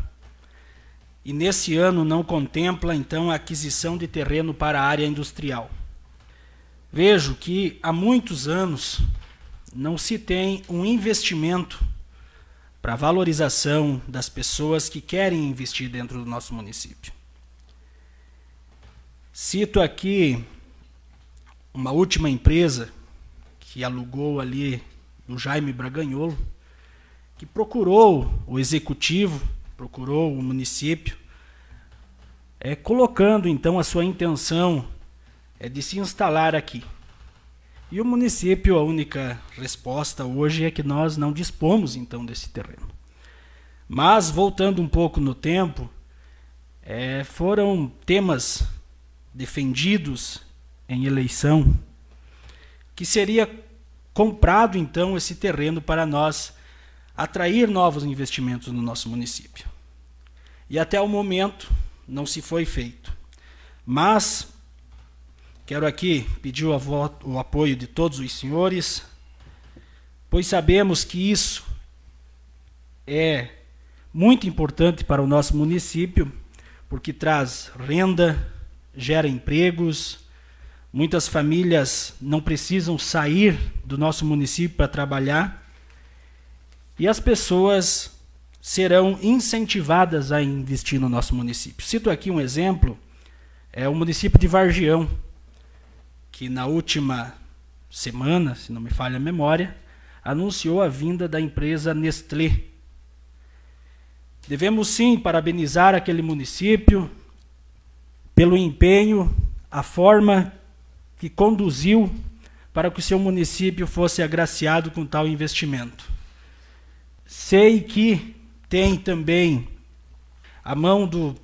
E nesse ano não contempla então a aquisição de terreno para a área industrial. Vejo que há muitos anos não se tem um investimento para valorização das pessoas que querem investir dentro do nosso município. Cito aqui uma última empresa que alugou ali do Jaime Braganholo, que procurou o executivo, procurou o município, é, colocando então a sua intenção é de se instalar aqui. E o município, a única resposta hoje é que nós não dispomos então desse terreno. Mas, voltando um pouco no tempo, é, foram temas defendidos em eleição que seria comprado então esse terreno para nós atrair novos investimentos no nosso município. E até o momento não se foi feito. Mas Quero aqui pedir o, voto, o apoio de todos os senhores, pois sabemos que isso é muito importante para o nosso município, porque traz renda, gera empregos, muitas famílias não precisam sair do nosso município para trabalhar, e as pessoas serão incentivadas a investir no nosso município. Cito aqui um exemplo, é o município de Vargião, que na última semana, se não me falha a memória, anunciou a vinda da empresa Nestlé. Devemos sim parabenizar aquele município pelo empenho, a forma que conduziu para que o seu município fosse agraciado com tal investimento. Sei que tem também a mão do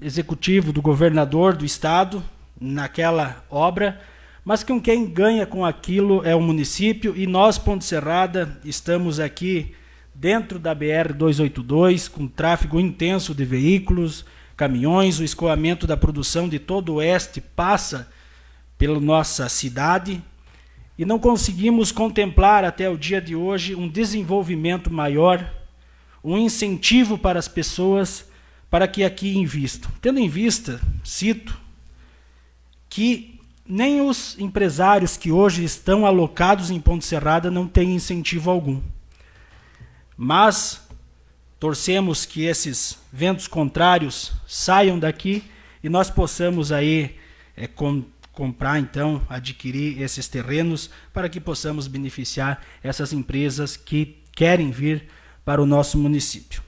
executivo, do governador do estado, naquela obra, mas com quem ganha com aquilo é o município e nós, Ponte Serrada, estamos aqui dentro da BR 282 com tráfego intenso de veículos, caminhões, o escoamento da produção de todo o oeste passa pela nossa cidade e não conseguimos contemplar até o dia de hoje um desenvolvimento maior, um incentivo para as pessoas para que aqui invistam. Tendo em vista, cito, que nem os empresários que hoje estão alocados em Ponte Serrada não têm incentivo algum. Mas torcemos que esses ventos contrários saiam daqui e nós possamos aí é, com, comprar então, adquirir esses terrenos para que possamos beneficiar essas empresas que querem vir para o nosso município.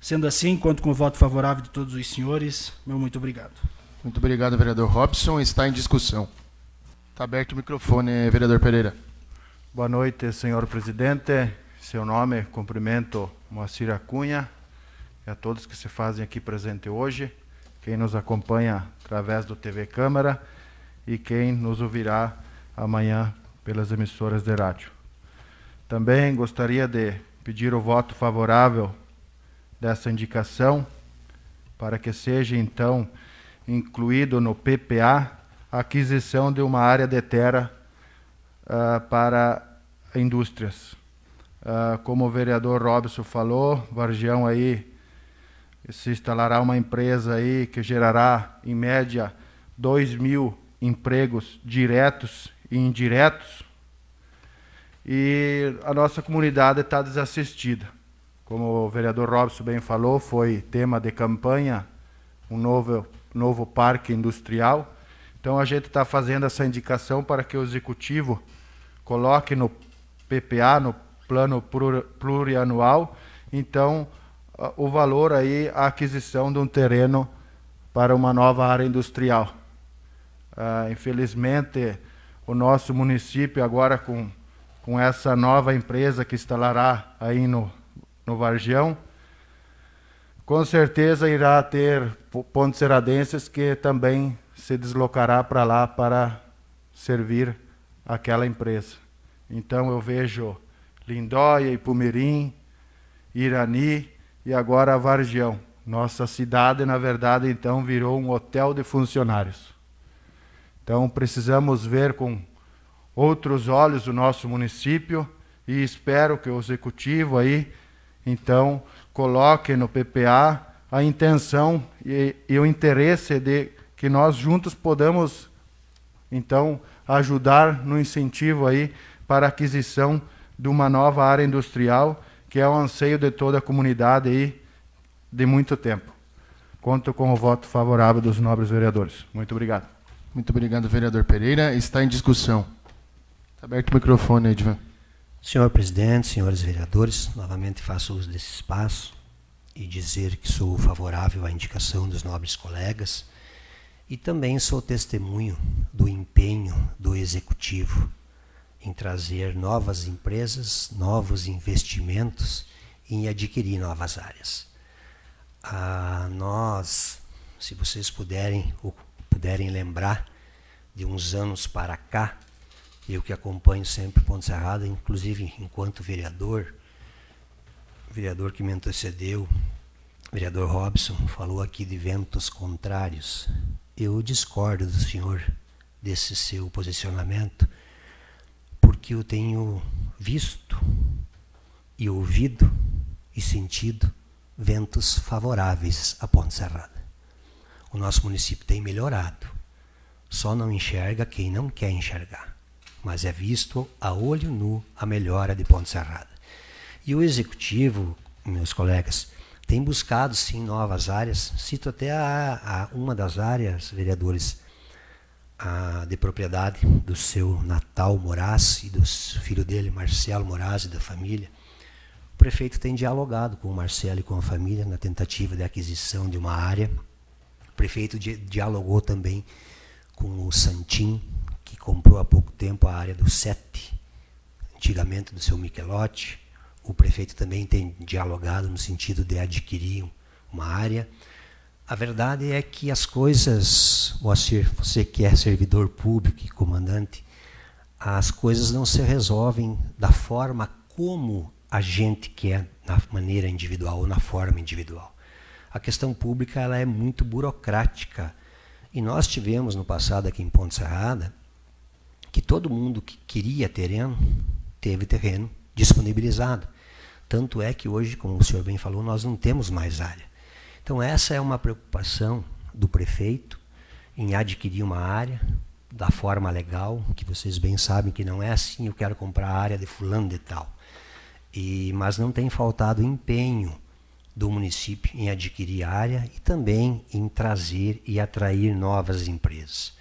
Sendo assim, conto com o voto favorável de todos os senhores. Meu muito obrigado. Muito obrigado, vereador Robson. Está em discussão. Está aberto o microfone, vereador Pereira. Boa noite, senhor presidente, seu nome, cumprimento Moacir Acunha e a todos que se fazem aqui presente hoje, quem nos acompanha através do TV Câmara e quem nos ouvirá amanhã pelas emissoras de rádio. Também gostaria de pedir o voto favorável dessa indicação para que seja então incluído no PPA a aquisição de uma área de terra uh, para indústrias. Uh, como o vereador Robson falou, Vargião aí se instalará uma empresa aí que gerará, em média, 2 mil empregos diretos e indiretos. E a nossa comunidade está desassistida. Como o vereador Robson bem falou, foi tema de campanha um novo, novo parque industrial. Então a gente está fazendo essa indicação para que o executivo coloque no PPA, no plano plurianual, então o valor aí, a aquisição de um terreno para uma nova área industrial. Uh, infelizmente, o nosso município agora com, com essa nova empresa que instalará aí no, no Vargião, com certeza irá ter pontos seradenses que também se deslocará para lá para servir aquela empresa. Então eu vejo Lindóia, Ipumirim, Irani e agora Vargião. Nossa cidade, na verdade, então virou um hotel de funcionários. Então precisamos ver com outros olhos o nosso município e espero que o executivo aí então coloque no PPA a intenção e, e o interesse de que nós juntos podamos então ajudar no incentivo aí para a aquisição de uma nova área industrial, que é o anseio de toda a comunidade aí de muito tempo. Conto com o voto favorável dos nobres vereadores. Muito obrigado. Muito obrigado, vereador Pereira. Está em discussão. Está aberto o microfone, Edvan. Senhor presidente, senhores vereadores, novamente faço uso desse espaço e dizer que sou favorável à indicação dos nobres colegas e também sou testemunho do empenho do executivo em trazer novas empresas, novos investimentos e em adquirir novas áreas. Ah, nós, se vocês puderem puderem lembrar de uns anos para cá, eu que acompanho sempre Ponte Serrada, inclusive enquanto vereador, vereador que me antecedeu, vereador Robson, falou aqui de ventos contrários. Eu discordo do senhor desse seu posicionamento porque eu tenho visto e ouvido e sentido ventos favoráveis à Ponte Serrada. O nosso município tem melhorado. Só não enxerga quem não quer enxergar. Mas é visto a olho nu a melhora de Ponte. E o executivo, meus colegas, tem buscado sim novas áreas. Cito até a, a uma das áreas, vereadores, a, de propriedade do seu Natal Moraes e do filho dele, Marcelo Moraes, e da família. O prefeito tem dialogado com o Marcelo e com a família na tentativa de aquisição de uma área. O prefeito di dialogou também com o Santim, comprou há pouco tempo a área do Sete, antigamente do seu Michelotti. O prefeito também tem dialogado no sentido de adquirir uma área. A verdade é que as coisas, Moacir, você que é servidor público e comandante, as coisas não se resolvem da forma como a gente quer, na maneira individual ou na forma individual. a questão pública ela é muito burocrática. E nós tivemos no passado aqui em Ponte Serrada que todo mundo que queria terreno teve terreno disponibilizado. Tanto é que hoje, como o senhor bem falou, nós não temos mais área. Então essa é uma preocupação do prefeito em adquirir uma área da forma legal, que vocês bem sabem que não é assim, eu quero comprar a área de fulano de tal. E, mas não tem faltado empenho do município em adquirir área e também em trazer e atrair novas empresas.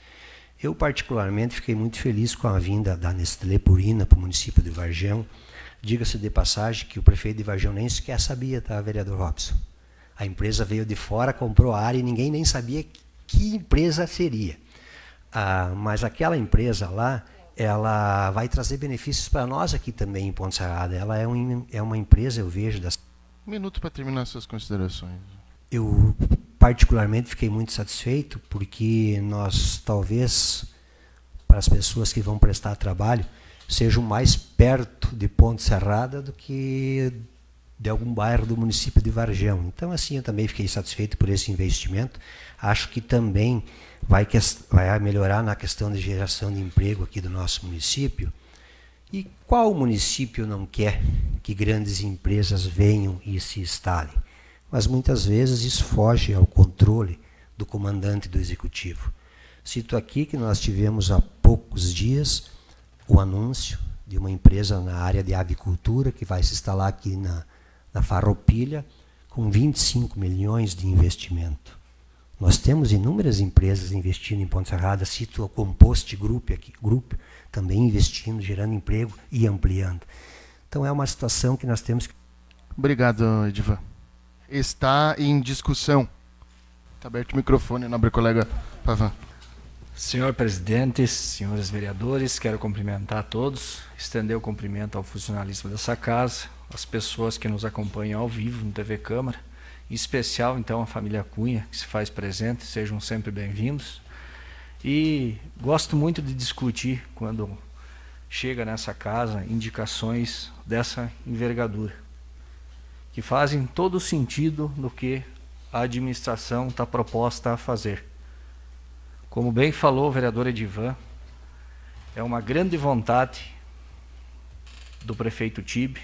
Eu, particularmente, fiquei muito feliz com a vinda da Nestlé Purina para o município de Vargão. Diga-se de passagem que o prefeito de Vargão nem sequer sabia, tá, vereador Robson? A empresa veio de fora, comprou a área e ninguém nem sabia que empresa seria. Ah, mas aquela empresa lá, ela vai trazer benefícios para nós aqui também em Ponte Serrada. Ela é, um, é uma empresa, eu vejo, das um minuto para terminar suas considerações. Eu particularmente fiquei muito satisfeito porque nós talvez para as pessoas que vão prestar trabalho sejam mais perto de Ponte Serrada do que de algum bairro do município de Varjão. Então assim eu também fiquei satisfeito por esse investimento. Acho que também vai, vai melhorar na questão de geração de emprego aqui do nosso município e qual município não quer que grandes empresas venham e se instalem? Mas muitas vezes isso foge ao controle do comandante do executivo. Cito aqui que nós tivemos há poucos dias o anúncio de uma empresa na área de avicultura que vai se instalar aqui na, na Farroupilha com 25 milhões de investimento. Nós temos inúmeras empresas investindo em Ponte Serrada, cito a Compost Group aqui, Group, também investindo, gerando emprego e ampliando. Então é uma situação que nós temos que. Obrigado, Edivan. Está em discussão. Está aberto o microfone, nobre colega Pavan. Senhor presidente, senhores vereadores, quero cumprimentar a todos, estender o cumprimento ao funcionalismo dessa casa, as pessoas que nos acompanham ao vivo no TV Câmara, em especial então a família Cunha, que se faz presente, sejam sempre bem-vindos. E gosto muito de discutir quando chega nessa casa indicações dessa envergadura, que fazem todo sentido do que a administração está proposta a fazer. Como bem falou o vereador Edivan, é uma grande vontade do prefeito Tibe,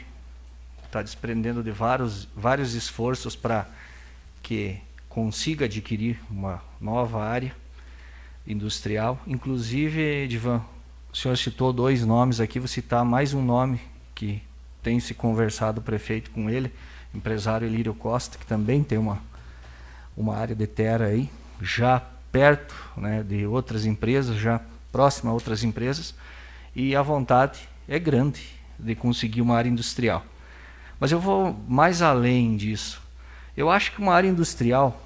está desprendendo de vários, vários esforços para que consiga adquirir uma nova área industrial. Inclusive, Edivan, o senhor citou dois nomes aqui, vou citar mais um nome que tem se conversado o prefeito com ele, empresário Elírio Costa, que também tem uma, uma área de terra aí, já perto né, de outras empresas, já próxima a outras empresas, e a vontade é grande de conseguir uma área industrial. Mas eu vou mais além disso. Eu acho que uma área industrial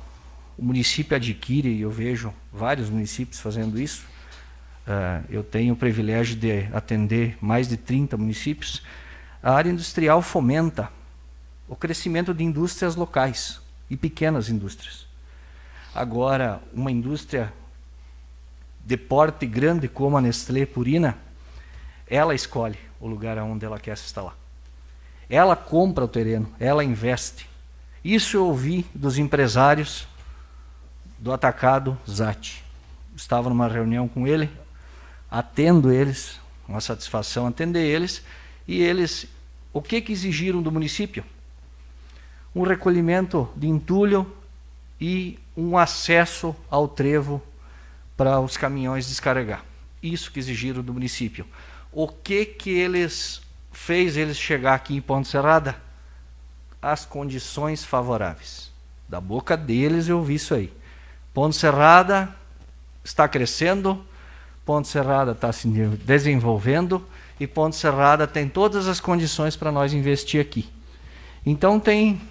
o município adquire, e eu vejo vários municípios fazendo isso. Uh, eu tenho o privilégio de atender mais de 30 municípios. A área industrial fomenta o crescimento de indústrias locais e pequenas indústrias. Agora, uma indústria de porte grande como a Nestlé Purina, ela escolhe o lugar onde ela quer se instalar. Ela compra o terreno, ela investe. Isso eu ouvi dos empresários do atacado Zat. Estava numa reunião com ele, atendo eles, uma satisfação atender eles, e eles, o que, que exigiram do município? Um recolhimento de entulho e um acesso ao trevo para os caminhões descarregar. Isso que exigiram do município. O que que eles fez eles chegar aqui em Ponte Serrada? As condições favoráveis. Da boca deles eu vi isso aí. Ponte Serrada está crescendo, Ponte Serrada está se desenvolvendo e Ponte Serrada tem todas as condições para nós investir aqui. Então tem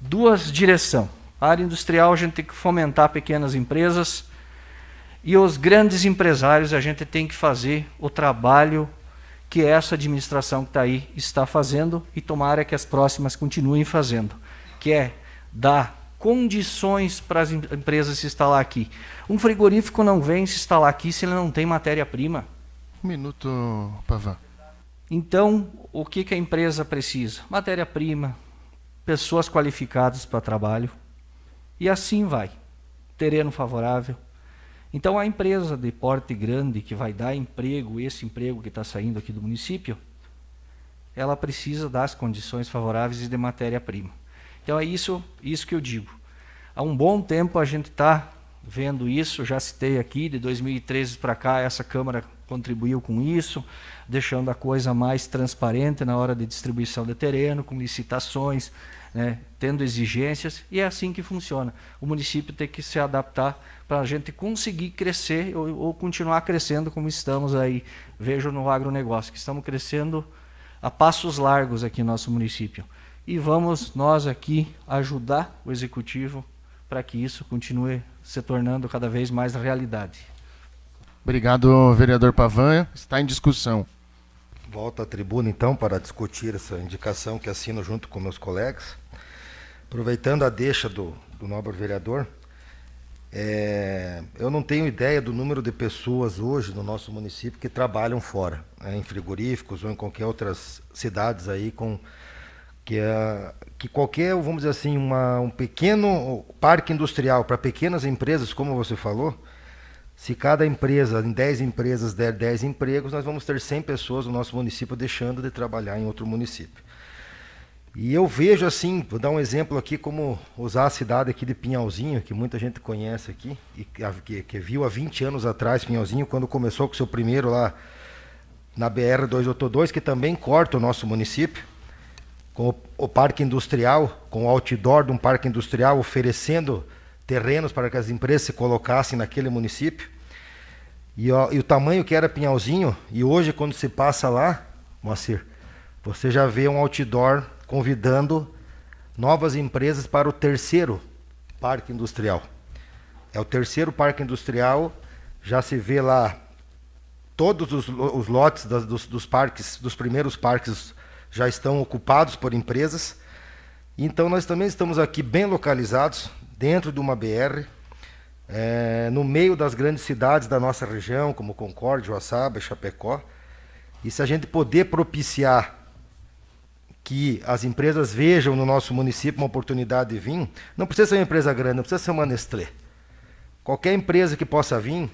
duas direções. A área industrial a gente tem que fomentar pequenas empresas e os grandes empresários a gente tem que fazer o trabalho que essa administração que está aí está fazendo e tomara que as próximas continuem fazendo, que é dar condições para as empresas se instalar aqui. Um frigorífico não vem se instalar aqui se ele não tem matéria-prima. Um minuto, Pavan. Então, o que, que a empresa precisa? Matéria-prima, pessoas qualificadas para trabalho, E assim vai. Terreno favorável. Então a empresa de porte grande que vai dar emprego, esse emprego que está saindo aqui do município, ela precisa das condições favoráveis de matéria-prima. Então é isso, isso que eu digo. Há um bom tempo a gente está vendo isso, já citei aqui, de 2013 para cá, essa Câmara contribuiu com isso, deixando a coisa mais transparente na hora de distribuição de terreno, com licitações, né, tendo exigências, e é assim que funciona. O município tem que se adaptar para a gente conseguir crescer ou, ou, continuar crescendo como estamos aí. Vejo no agronegócio, que estamos crescendo a passos largos aqui no nosso município. E vamos nós aqui ajudar o executivo para que isso continue se tornando cada vez mais realidade. Obrigado, vereador Pavan. Está em discussão. Volto à tribuna, então, para discutir essa indicação que assino junto com meus colegas. Aproveitando a deixa do, do nobre vereador, é, eu não tenho ideia do número de pessoas hoje no nosso município que trabalham fora, né, em frigoríficos ou em qualquer outras cidades aí com que, é, que qualquer, vamos dizer assim, uma, um pequeno parque industrial para pequenas empresas, como você falou, se cada empresa, em 10 empresas, der 10 empregos, nós vamos ter 100 pessoas no nosso município deixando de trabalhar em outro município. E eu vejo assim, vou dar um exemplo aqui, como usar a cidade aqui de Pinhalzinho, que muita gente conhece aqui, e que, que viu há 20 anos atrás Pinhalzinho, quando começou com o seu primeiro lá na BR-282, que também corta o nosso município, com o, o parque industrial, com o outdoor de um parque industrial oferecendo terrenos para que as empresas se colocassem naquele município. E, ó, e o tamanho que era Pinhalzinho, e hoje quando se passa lá, Moacir, você já vê um outdoor convidando novas empresas para o terceiro parque industrial. É o terceiro parque industrial, já se vê lá todos os, os lotes das, dos, dos, parques, dos primeiros parques já estão ocupados por empresas. Então nós também estamos aqui bem localizados, dentro de uma BR, é, no meio das grandes cidades da nossa região, como Concórdia, Joaçaba Chapecó. E se a gente poder propiciar que as empresas vejam no nosso município uma oportunidade de vir, não precisa ser uma empresa grande, não precisa ser uma Nestlé. Qualquer empresa que possa vir,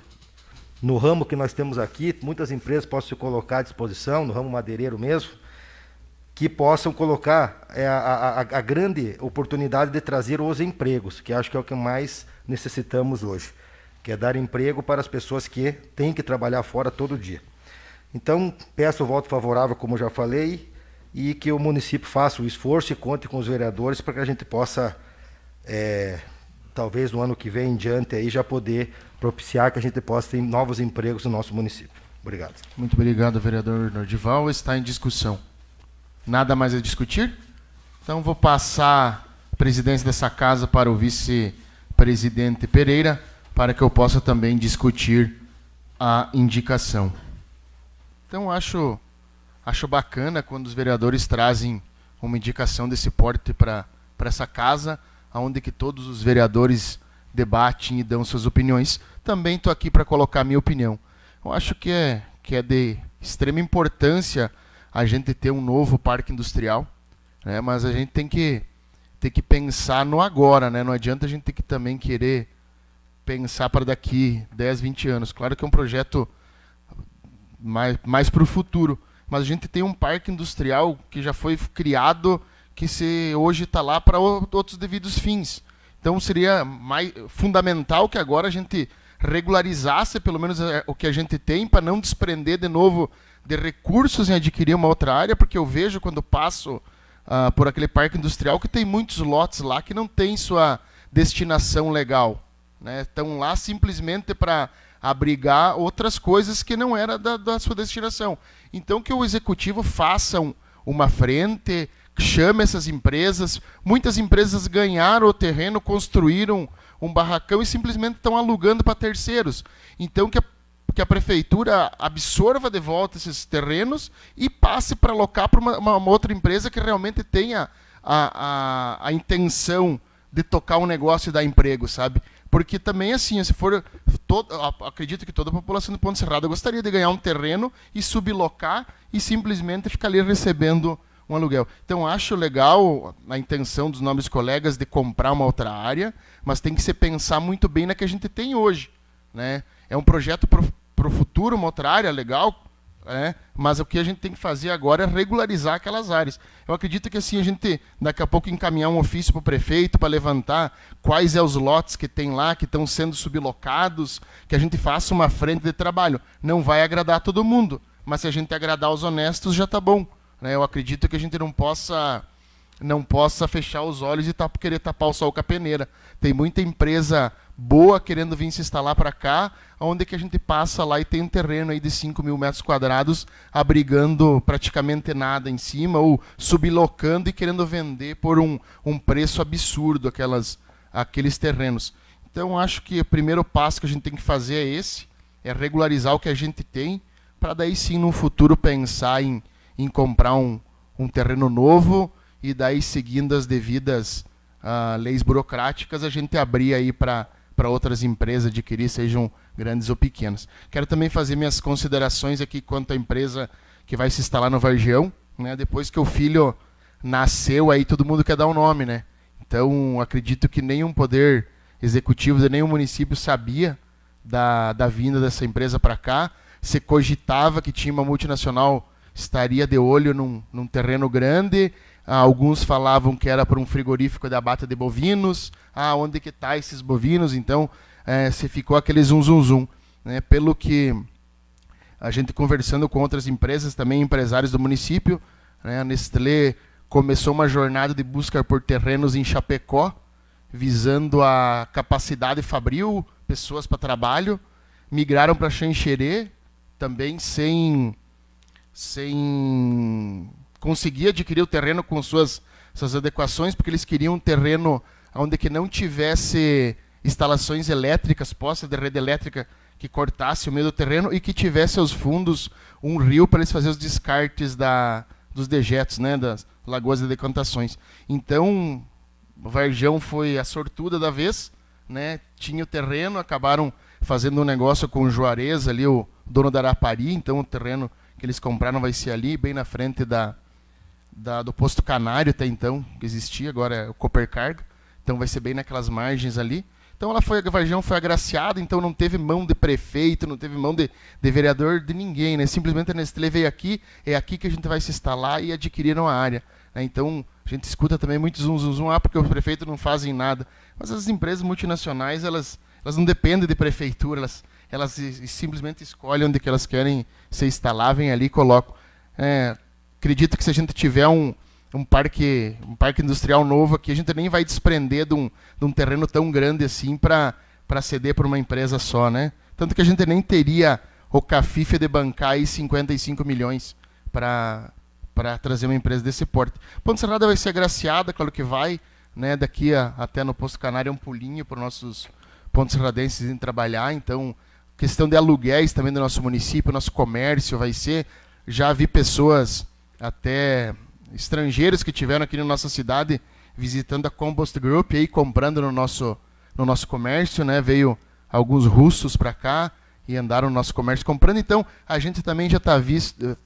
no ramo que nós temos aqui, muitas empresas possam se colocar à disposição, no ramo madeireiro mesmo, que possam colocar é, a, a, a, grande oportunidade de trazer os empregos, que acho que é o que mais necessitamos hoje, que é dar emprego para as pessoas que têm que trabalhar fora todo dia. Então, peço o voto favorável, como já falei, e que o município faça o esforço e conte com os vereadores para que a gente possa, é, talvez no ano que vem em diante, aí, já poder propiciar que a gente possa ter novos empregos no nosso município. Obrigado. Muito obrigado, vereador Nordival. Está em discussão. Nada mais a discutir? Então vou passar a presidência dessa casa para o vice-presidente Pereira, para que eu possa também discutir a indicação. Então acho acho bacana quando os vereadores trazem uma indicação desse porte para para essa casa, onde que todos os vereadores debatem e dão suas opiniões. Também estou aqui para colocar minha opinião. Eu acho que é que é de extrema importância a gente ter um novo parque industrial, né? mas a gente tem que, tem que pensar no agora, né? não adianta a gente ter que também querer pensar para daqui 10, 20 anos. Claro que é um projeto mais, mais para o futuro, mas a gente tem um parque industrial que já foi criado, que se hoje está lá para outros devidos fins. Então seria mais fundamental que agora a gente regularizasse pelo menos é, o que a gente tem para não desprender de novo de recursos em adquirir uma outra área, porque eu vejo quando passo uh, por aquele parque industrial que tem muitos lotes lá que não tem sua destinação legal. Né? Estão lá simplesmente para abrigar outras coisas que não era da, da, sua destinação. Então que o executivo faça um, uma frente, chame essas empresas. Muitas empresas ganharam o terreno, construíram um barracão e simplesmente estão alugando para terceiros. Então que a que a prefeitura absorva de volta esses terrenos e passe para alocar para uma, uma, outra empresa que realmente tenha a, a, a intenção de tocar um negócio e dar emprego, sabe? Porque também, assim, se for. Todo, acredito que toda a população do Ponte Serrada gostaria de ganhar um terreno e sublocar e simplesmente ficar ali recebendo um aluguel. Então acho legal a intenção dos nobres colegas de comprar uma outra área, mas tem que se pensar muito bem na que a gente tem hoje. Né? É um projeto para o futuro, uma outra área legal, né? mas o que a gente tem que fazer agora é regularizar aquelas áreas. Eu acredito que assim a gente daqui a pouco encaminhar um ofício para o prefeito para levantar quais é os lotes que tem lá que estão sendo sublocados, que a gente faça uma frente de trabalho. Não vai agradar todo mundo, mas se a gente agradar os honestos já está bom. Né? Eu acredito que a gente não possa não possa fechar os olhos e querer tapar o sol com a peneira. Tem muita empresa boa querendo vir se instalar para cá, onde que a gente passa lá e tem um terreno aí de 5 mil metros quadrados, abrigando praticamente nada em cima, ou sublocando e querendo vender por um, um preço absurdo aquelas, aqueles terrenos. Então, acho que o primeiro passo que a gente tem que fazer é esse, é regularizar o que a gente tem, para daí sim, no futuro, pensar em em comprar um, um terreno novo e daí, seguindo as devidas uh, leis burocráticas, a gente abrir aí para outras empresas adquirir, sejam grandes ou pequenas. Quero também fazer minhas considerações aqui quanto à empresa que vai se instalar no Vargião. Né? Depois que o filho nasceu, aí todo mundo quer dar um nome, né? Então, acredito que nenhum poder executivo de nenhum município sabia da, da vinda dessa empresa para cá. Se cogitava que tinha uma multinacional estaria de olho num, num terreno grande. Ah, alguns falavam que era para um frigorífico da bata de bovinos. Ah, onde que tá esses bovinos? Então, é, se ficou aquele zum zum zum. Né? Pelo que a gente conversando com outras empresas, também empresários do município, né? a Nestlé começou uma jornada de busca por terrenos em Chapecó, visando a capacidade fabril, pessoas para trabalho. Migraram para Xanxerê, também sem sem conseguir adquirir o terreno com suas, suas adequações, porque eles queriam um terreno onde que não tivesse instalações elétricas, postas de rede elétrica que cortasse o meio do terreno e que tivesse aos fundos um rio para eles fazer os descartes da, dos dejetos, né, das lagoas de decantações. Então, Varjão foi a sortuda da vez, né, tinha o terreno, acabaram fazendo um negócio com o Juarez ali, o dono da Arapari, então o terreno que eles compraram vai ser ali, bem na frente da, da do posto Canário até então, que existia, agora é o Coopercargo. Então vai ser bem naquelas margens ali. Então ela foi, a Varjão foi agraciada, então não teve mão de prefeito, não teve mão de, de vereador de ninguém, né? Simplesmente a Nestlé veio aqui, é aqui que a gente vai se instalar e adquiriram a área. Né? Então a gente escuta também muito zum, zum, zum, ah, porque os prefeitos não fazem nada. Mas as empresas multinacionais, elas, elas não dependem de prefeitura, elas, elas simplesmente escolhem onde que elas querem se instalar, vem ali e colocam. É, acredito que se a gente tiver um, um parque um parque industrial novo aqui, a gente nem vai desprender de um, de um terreno tão grande assim para ceder para uma empresa só, né? Tanto que a gente nem teria o Cafife de bancar aí 55 milhões para trazer uma empresa desse porte. Ponte Serrada vai ser agraciada, claro que vai, né? Daqui a, até no Posto Canário é um pulinho para os nossos pontos serradenses em trabalhar, então questão de aluguéis também do nosso município, nosso comércio vai ser. Já vi pessoas, até estrangeiros que tiveram aqui na nossa cidade, visitando a Compost Group e comprando no nosso, no nosso comércio, né? Veio alguns russos para cá e andaram no nosso comércio comprando. Então, a gente também já está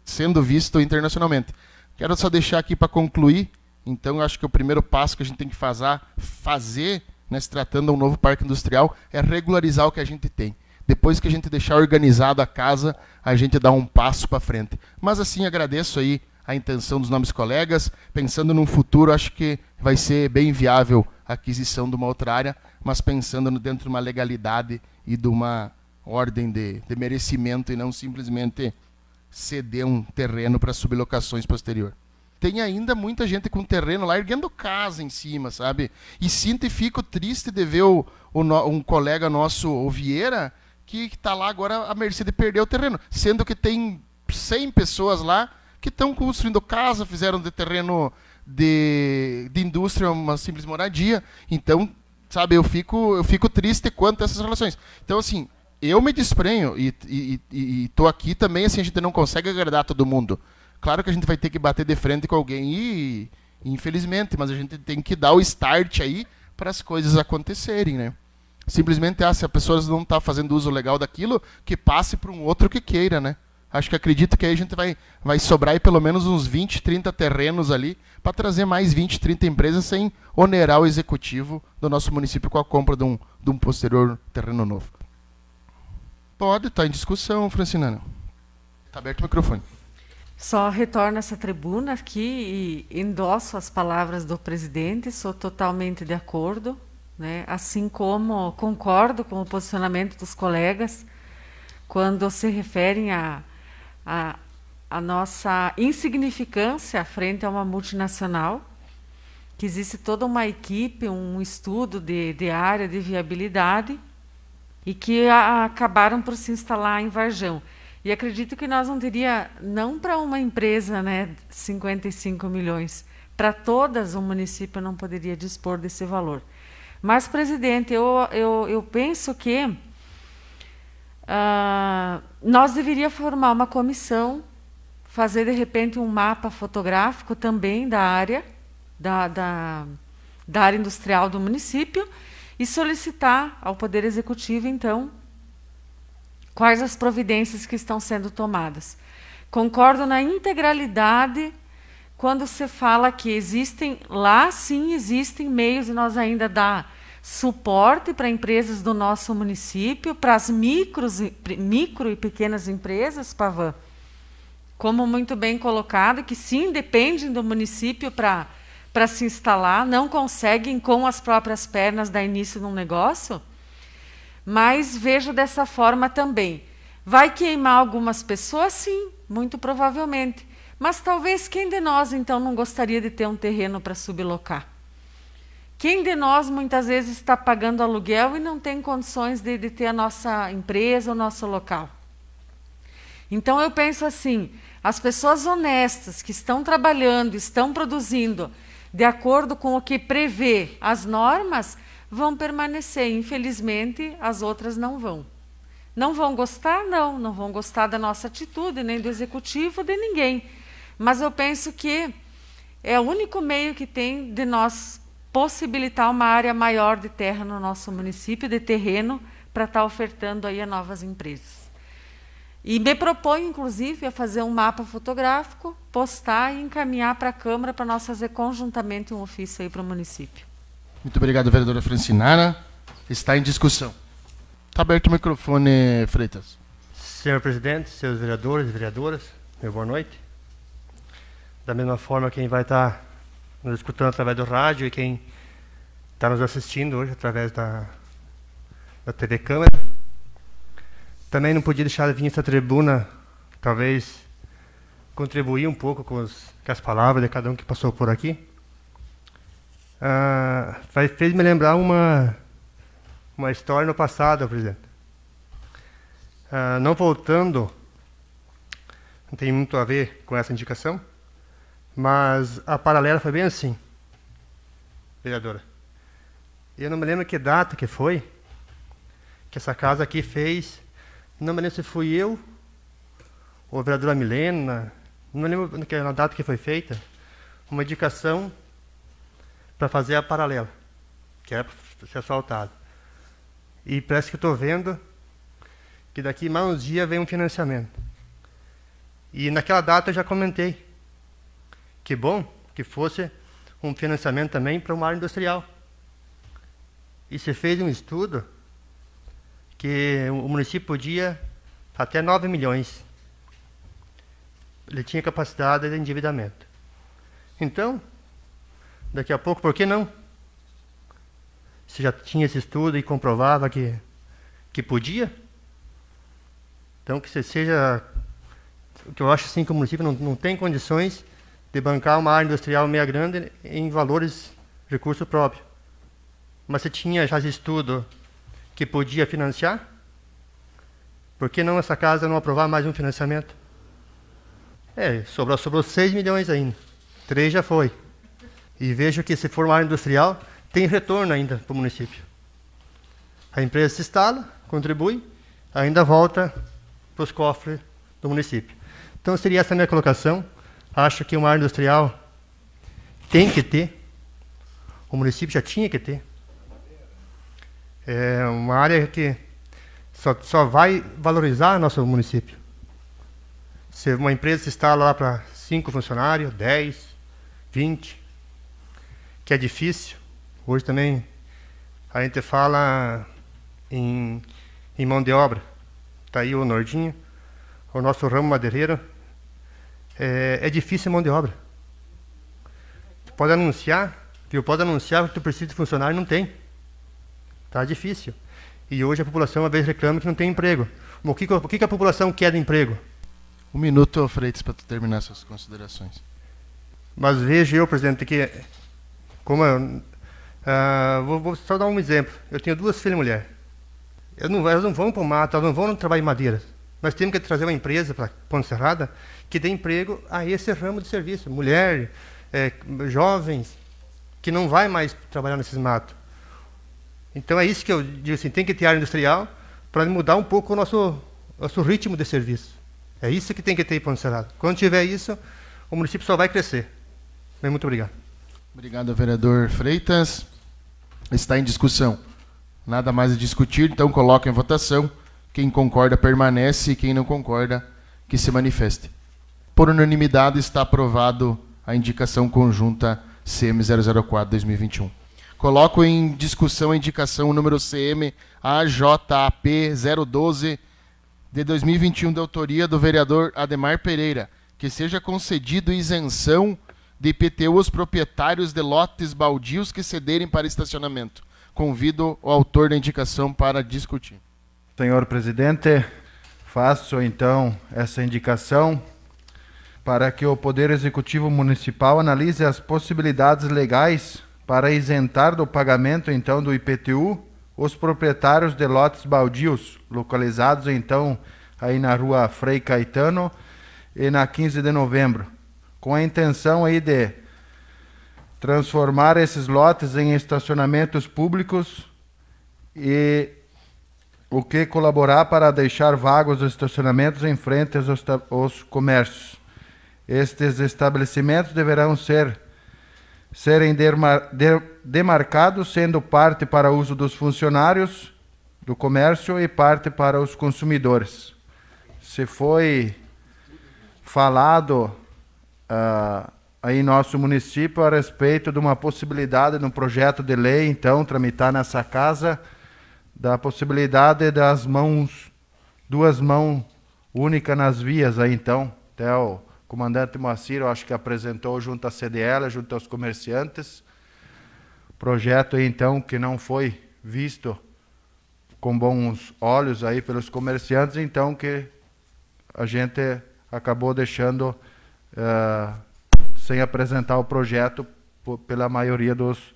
sendo visto internacionalmente. Quero só deixar aqui para concluir. Então, acho que o primeiro passo que a gente tem que fazer, fazer né, se tratando de um novo parque industrial, é regularizar o que a gente tem. Depois que a gente deixar organizado a casa, a gente dá um passo para frente. Mas assim, agradeço aí a intenção dos nossos colegas. Pensando num futuro, acho que vai ser bem viável a aquisição de uma outra área, mas pensando dentro de uma legalidade e de uma ordem de, de merecimento e não simplesmente ceder um terreno para sublocações posterior. Tem ainda muita gente com terreno lá erguendo casa em cima, sabe? E sinto e fico triste de ver o, o um colega nosso, o Vieira, que está lá agora a mercê de perder o terreno. Sendo que tem 100 pessoas lá que estão construindo casa, fizeram de terreno de, de indústria uma simples moradia. Então, sabe, eu fico, eu fico triste quanto a essas relações. Então, assim, eu me desprenho e estou aqui também, assim, a gente não consegue agradar todo mundo. Claro que a gente vai ter que bater de frente com alguém e, infelizmente, mas a gente tem que dar o start aí para as coisas acontecerem, né? Simplesmente, ah, se a pessoa não está fazendo uso legal daquilo, que passe para um outro que queira, né? Acho que acredito que aí a gente vai, vai sobrar aí pelo menos uns 20, 30 terrenos ali para trazer mais 20, 30 empresas sem onerar o executivo do nosso município com a compra de um, de um posterior terreno novo. Pode, está em discussão, Francinana. Está aberto o microfone. Só retorno essa tribuna aqui e endosso as palavras do presidente, sou totalmente de acordo, né? assim como concordo com o posicionamento dos colegas quando se referem a a, a nossa insignificância frente a uma multinacional, que existe toda uma equipe, um estudo de, de área de viabilidade e que a, acabaram por se instalar em Varjão. E acredito que nós não teria, não para uma empresa, né, 55 milhões, para todas o município não poderia dispor desse valor. Mas, presidente, eu, eu, eu penso que Uh, nós deveríamos formar uma comissão, fazer de repente um mapa fotográfico também da área, da, da, da área industrial do município, e solicitar ao Poder Executivo, então, quais as providências que estão sendo tomadas. Concordo na integralidade quando se fala que existem, lá sim existem meios, e nós ainda dá suporte para empresas do nosso município, para as micros, micro e pequenas empresas, Pavan, como muito bem colocado, que sim dependem do município para para se instalar, não conseguem com as próprias pernas dar início num negócio, mas vejo dessa forma também. Vai queimar algumas pessoas? Sim, muito provavelmente. Mas talvez quem de nós então não gostaria de ter um terreno para sublocar? Quem de nós muitas vezes está pagando aluguel e não tem condições de, de ter a nossa empresa, o nosso local? Então eu penso assim: as pessoas honestas que estão trabalhando, estão produzindo de acordo com o que prevê as normas, vão permanecer. Infelizmente, as outras não vão. Não vão gostar? Não, não vão gostar da nossa atitude, nem do executivo, de ninguém. Mas eu penso que é o único meio que tem de nós possibilitar uma área maior de terra no nosso município, de terreno, para estar tá ofertando aí a novas empresas. E me proponho, inclusive, a fazer um mapa fotográfico, postar e encaminhar para a Câmara para nós fazer conjuntamente um ofício aí para o município. Muito obrigado, vereadora Francinara. Está em discussão. Está aberto o microfone, Freitas. Senhor presidente, seus vereadores e vereadoras, meu boa noite. Da mesma forma, quem vai estar tá nos escutando através do rádio e quem está nos assistindo hoje através da, da TV Câmara. Também não podia deixar de vir essa tribuna, talvez contribuir um pouco com, os, com as palavras de cada um que passou por aqui. Ah, fez me lembrar uma, uma história no passado, presidente. Ah, não voltando, não tem muito a ver com essa indicação, mas a paralela foi bem assim, vereadora. Eu não me lembro que data que foi, que essa casa aqui fez. Não me lembro se fui eu, ou a vereadora Milena, não me lembro na data que foi feita, uma indicação para fazer a paralela, que era para ser asfaltado. E parece que estou vendo que daqui mais uns dias vem um financiamento. E naquela data eu já comentei que bom que fosse um financiamento também para uma área industrial. E se fez um estudo que o município podia até 9 milhões. Ele tinha capacidade de endividamento. Então, daqui a pouco, por que não? Se já tinha esse estudo e comprovava que, que podia, então que você seja. O que eu acho assim que o município não, não tem condições de bancar uma área industrial meia grande em valores recurso próprio. Mas você tinha já estudo que podia financiar? Por que não essa casa não aprovar mais um financiamento? É, sobrou, sobrou 6 milhões ainda. 3 já foi. E vejo que se for uma área industrial, tem retorno ainda para o município. A empresa se instala, contribui, ainda volta para os cofres do município. Então seria essa a minha colocação. Acho que uma área industrial tem que ter, o município já tinha que ter. É uma área que só, só vai valorizar nosso município. Se uma empresa se instala lá para 5 funcionários, 10, 20, que é difícil. Hoje também a gente fala em, em mão de obra. Está aí o Nordinho, o nosso ramo madeireiro. É, é difícil a mão de obra. Tu pode anunciar, viu? Pode anunciar que tu precisa de funcionário, não tem. Tá difícil. E hoje a população às vezes reclama que não tem emprego. O que, o que a população quer de emprego? Um minuto, Freitas, para terminar suas considerações. Mas vejo eu, presidente, que como eu, uh, vou, vou, só dar um exemplo. Eu tenho duas filhas mulheres. Elas não, elas não vão para o mato, elas não vão no trabalho em madeira. Nós temos que trazer uma empresa para Ponte Serrada que dê emprego a esse ramo de serviço. Mulher, é, jovens, que não vai mais trabalhar nesses matos. Então é isso que eu digo assim, tem que ter área industrial para mudar um pouco o nosso, nosso ritmo de serviço. É isso que tem que ter em Ponte Serrada. Quando tiver isso, o município só vai crescer. Muito obrigado. Obrigado, vereador Freitas. Está em discussão. Nada mais a discutir, então coloca em votação. Quem concorda permanece e quem não concorda que se manifeste. Por unanimidade está aprovado a indicação conjunta CM 004-2021. Coloco em discussão a indicação número CM AJAP 012 de 2021 de autoria do vereador Ademar Pereira, que seja concedido isenção de IPTU aos proprietários de lotes baldios que cederem para estacionamento. Convido o autor da indicação para discutir. Senhor presidente, faço então essa indicação para que o Poder Executivo Municipal analise as possibilidades legais para isentar do pagamento então do IPTU os proprietários de lotes baldios, localizados então aí na rua Frei Caetano e na 15 de novembro, com a intenção aí de transformar esses lotes em estacionamentos públicos e o que colaborar para deixar vagos os estacionamentos em frente aos, aos comércios. Estes estabelecimentos deverão ser serem demarcados, sendo parte para uso dos funcionários do comércio e parte para os consumidores. Se foi falado uh, aí em nosso município a respeito de uma possibilidade no projeto de lei, então, tramitar nessa casa, da possibilidade das mãos, duas mãos únicas nas vias aí, então, até o comandante Moacir, eu acho que apresentou junto à CDL, junto aos comerciantes. Projeto aí, então, que não foi visto com bons olhos aí pelos comerciantes, então que a gente acabou deixando uh, sem apresentar o projeto pela maioria dos,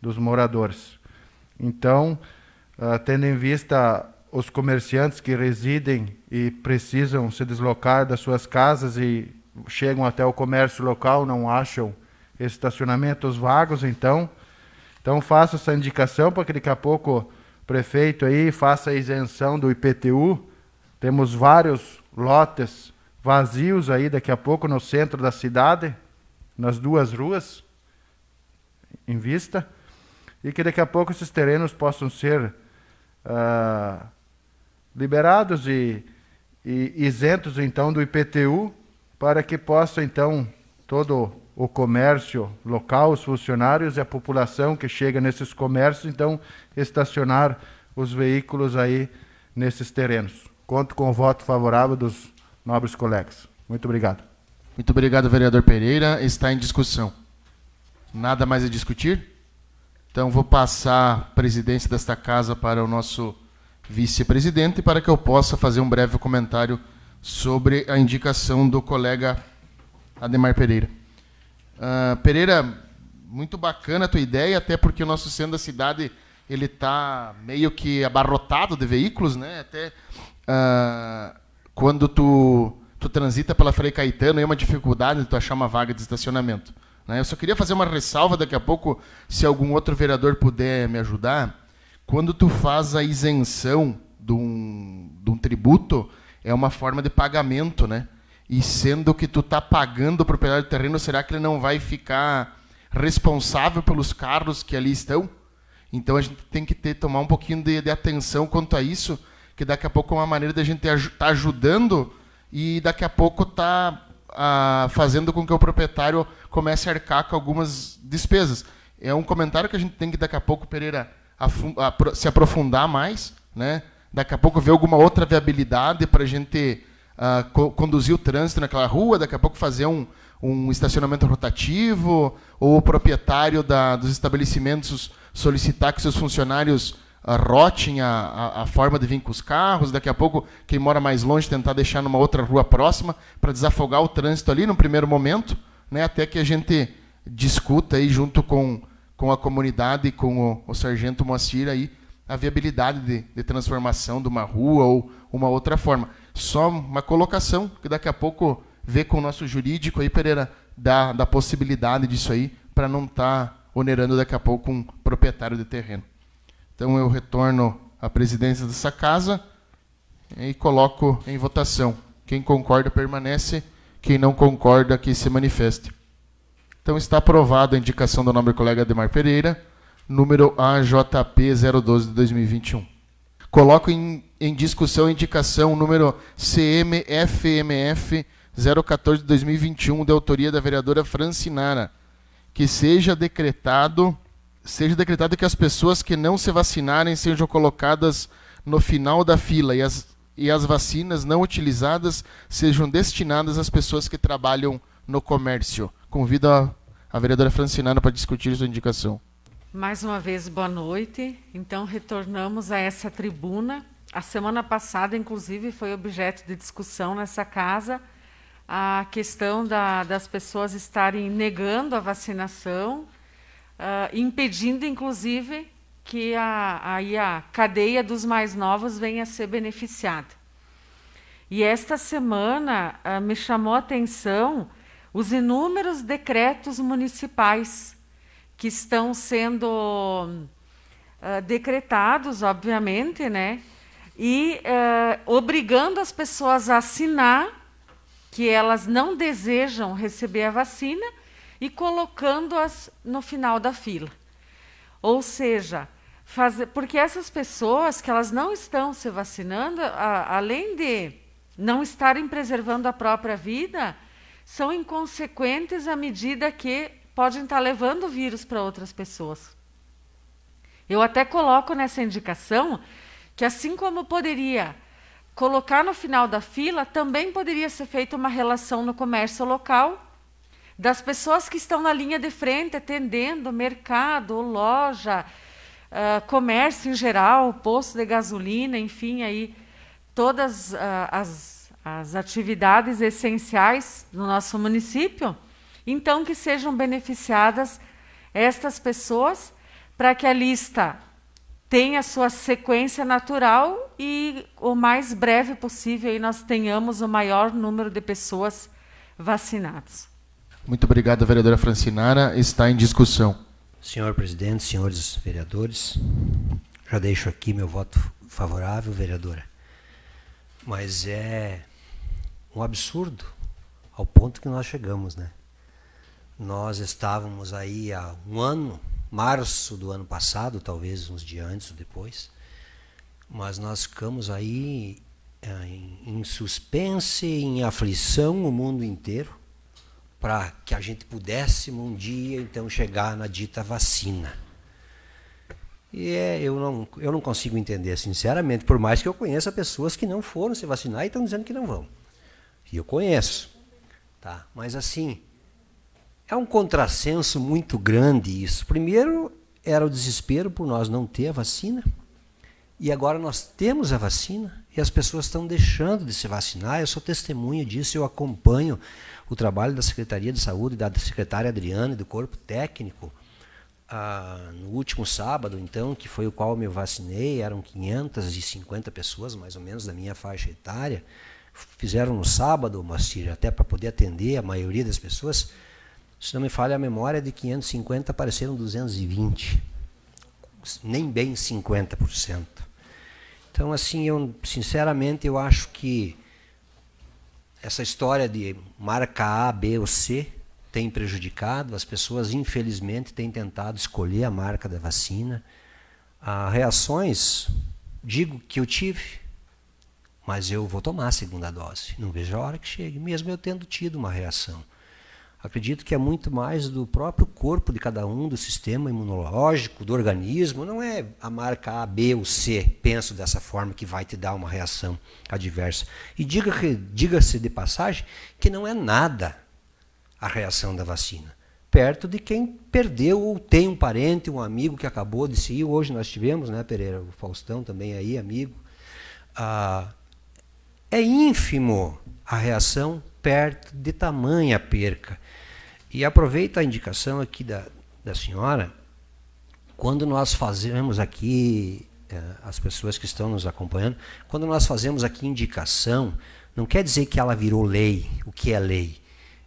dos moradores. Então, uh, tendo em vista os comerciantes que residem e precisam se deslocar das suas casas e chegam até o comércio local, não acham estacionamentos vagos, então, então faço essa indicação para que daqui a pouco o prefeito aí faça a isenção do IPTU. Temos vários lotes vazios aí daqui a pouco no centro da cidade, nas duas ruas em vista, e que daqui a pouco esses terrenos possam ser uh, liberados e, e isentos então do IPTU para que possa então todo o comércio local, os funcionários e a população que chega nesses comércios, então estacionar os veículos aí nesses terrenos. Conto com o voto favorável dos nobres colegas. Muito obrigado. Muito obrigado, vereador Pereira. Está em discussão. Nada mais a discutir? Então vou passar a presidência desta casa para o nosso vice-presidente para que eu possa fazer um breve comentário sobre a indicação do colega Ademar Pereira. Uh, Pereira, muito bacana a tua ideia, até porque o nosso centro da cidade ele está meio que abarrotado de veículos, né? Até uh, quando tu, tu transita pela Frei Caetano é uma dificuldade de tu achar uma vaga de estacionamento. Né? Eu só queria fazer uma ressalva daqui a pouco, se algum outro vereador puder me ajudar. Quando tu faz a isenção de um, de um tributo, é uma forma de pagamento, né? E sendo que tu está pagando o proprietário do terreno, será que ele não vai ficar responsável pelos carros que ali estão? Então a gente tem que ter tomar um pouquinho de, de atenção quanto a isso, que daqui a pouco é uma maneira da gente estar tá ajudando e daqui a pouco está ah, fazendo com que o proprietário comece a arcar com algumas despesas. É um comentário que a gente tem que daqui a pouco, Pereira, se aprofundar mais, né? daqui a pouco ver alguma outra viabilidade para a gente uh, co conduzir o trânsito naquela rua, daqui a pouco fazer um, um estacionamento rotativo, ou o proprietário da, dos estabelecimentos solicitar que seus funcionários rotem a, a, a, forma de vir com os carros, daqui a pouco quem mora mais longe tentar deixar numa outra rua próxima para desafogar o trânsito ali no primeiro momento, né, até que a gente discuta aí junto com, com a comunidade e com o, o sargento Moacir aí a viabilidade de, de, transformação de uma rua ou uma outra forma. Só uma colocação, que daqui a pouco vê com o nosso jurídico aí, Pereira, da, da possibilidade disso aí, para não estar tá onerando daqui a pouco um proprietário de terreno. Então eu retorno à presidência dessa casa e coloco em votação. Quem concorda permanece, quem não concorda que se manifeste. Então está aprovada a indicação do nobre colega Ademar Pereira número AJP 012 de 2021. Coloco em, em discussão a indicação número CMFMF 014 de 2021, de autoria da vereadora Francinara, que seja decretado seja decretado que as pessoas que não se vacinarem sejam colocadas no final da fila e as, e as vacinas não utilizadas sejam destinadas às pessoas que trabalham no comércio. Convido a, a vereadora Francinara para discutir sua indicação. Mais uma vez, boa noite. Então, retornamos a essa tribuna. A semana passada, inclusive, foi objeto de discussão nessa casa a questão da, das pessoas estarem negando a vacinação, uh, impedindo, inclusive, que a, aí a cadeia dos mais novos venha a ser beneficiada. E esta semana uh, me chamou a atenção os inúmeros decretos municipais que estão sendo uh, decretados, obviamente, né? E uh, obrigando as pessoas a assinar que elas não desejam receber a vacina e colocando-as no final da fila. Ou seja, fazer, porque essas pessoas que elas não estão se vacinando, a, além de não estarem preservando a própria vida, são inconsequentes à medida que podem estar levando o vírus para outras pessoas. Eu até coloco nessa indicação que, assim como poderia colocar no final da fila, também poderia ser feita uma relação no comércio local das pessoas que estão na linha de frente, atendendo mercado, loja, uh, comércio em geral, posto de gasolina, enfim, aí todas uh, as, as atividades essenciais no nosso município então, que sejam beneficiadas estas pessoas para que a lista tenha sua sequência natural e o mais breve possível aí nós tenhamos o maior número de pessoas vacinadas. Muito obrigado, vereadora Francinara. Está em discussão. Senhor presidente, senhores vereadores, já deixo aqui meu voto favorável, vereadora. Mas é um absurdo ao ponto que nós chegamos, né? Nós estávamos aí há um ano, março do ano passado, talvez uns dias antes ou depois, mas nós ficamos aí eh, em, em suspense, em aflição o mundo inteiro, para que a gente pudesse um dia então chegar na dita vacina. E é, eu, não, eu não consigo entender, sinceramente, por mais que eu conheça pessoas que não foram se vacinar e estão dizendo que não vão. E eu conheço. Tá? Mas assim, é um contrassenso muito grande isso. Primeiro, era o desespero por nós não ter a vacina, e agora nós temos a vacina e as pessoas estão deixando de se vacinar. Eu sou testemunha disso, eu acompanho o trabalho da Secretaria de Saúde, da secretária Adriana e do corpo técnico. Ah, no último sábado, então, que foi o qual me vacinei, eram 550 pessoas, mais ou menos, da minha faixa etária. Fizeram no sábado, Mastir, até para poder atender a maioria das pessoas se não me falha a memória, de 550 apareceram 220. Nem bem 50%. Então, assim, eu sinceramente eu acho que essa história de marca A, B ou C tem prejudicado. As pessoas, infelizmente, têm tentado escolher a marca da vacina. Ah, reações, digo que eu tive, mas eu vou tomar a segunda dose. Não vejo a hora que chegue, mesmo eu tendo tido uma reação. Acredito que é muito mais do próprio corpo de cada um, do sistema imunológico, do organismo. Não é a marca A, B ou C, penso dessa forma, que vai te dar uma reação adversa. E diga-se diga de passagem que não é nada a reação da vacina. Perto de quem perdeu ou tem um parente, um amigo que acabou de se ir. Hoje nós tivemos, né, Pereira? O Faustão também aí, amigo. Ah, é ínfimo a reação perto de tamanha perca. E aproveito a indicação aqui da, da senhora, quando nós fazemos aqui, eh, as pessoas que estão nos acompanhando, quando nós fazemos aqui indicação, não quer dizer que ela virou lei, o que é lei.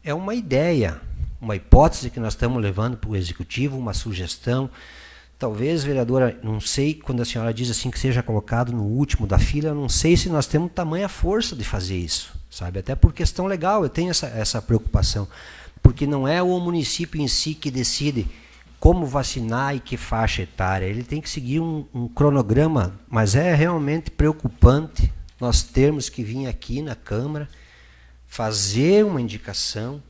É uma ideia, uma hipótese que nós estamos levando para o executivo, uma sugestão. Talvez, vereadora, não sei, quando a senhora diz assim que seja colocado no último da fila, não sei se nós temos tamanha força de fazer isso, sabe? Até por questão legal, eu tenho essa, essa preocupação porque não é o município em si que decide como vacinar e que faixa etária. Ele tem que seguir um, um cronograma, mas é realmente preocupante nós termos que vir aqui na Câmara fazer uma indicação,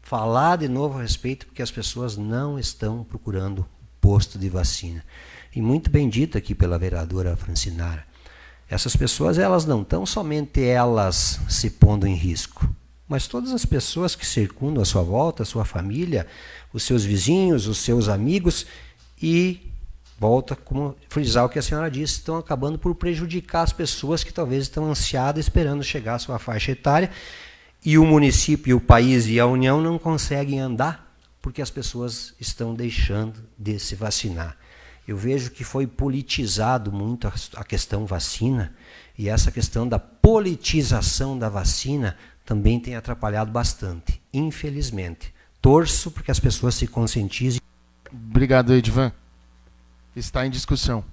falar de novo a respeito, porque as pessoas não estão procurando posto de vacina. E muito bem dito aqui pela vereadora Francinara. Essas pessoas, elas não estão somente elas se pondo em risco mas todas as pessoas que circundam a sua volta, a sua família, os seus vizinhos, os seus amigos, e volta como frisar o que a senhora disse, estão acabando por prejudicar as pessoas que talvez estão ansiadas esperando chegar à sua faixa etária, e o município, o país e a União não conseguem andar porque as pessoas estão deixando de se vacinar. Eu vejo que foi politizado muito a questão vacina, e essa questão da politização da vacina também tem atrapalhado bastante, infelizmente. Torço para que as pessoas se conscientizem. Obrigado, Edvan. Está em discussão.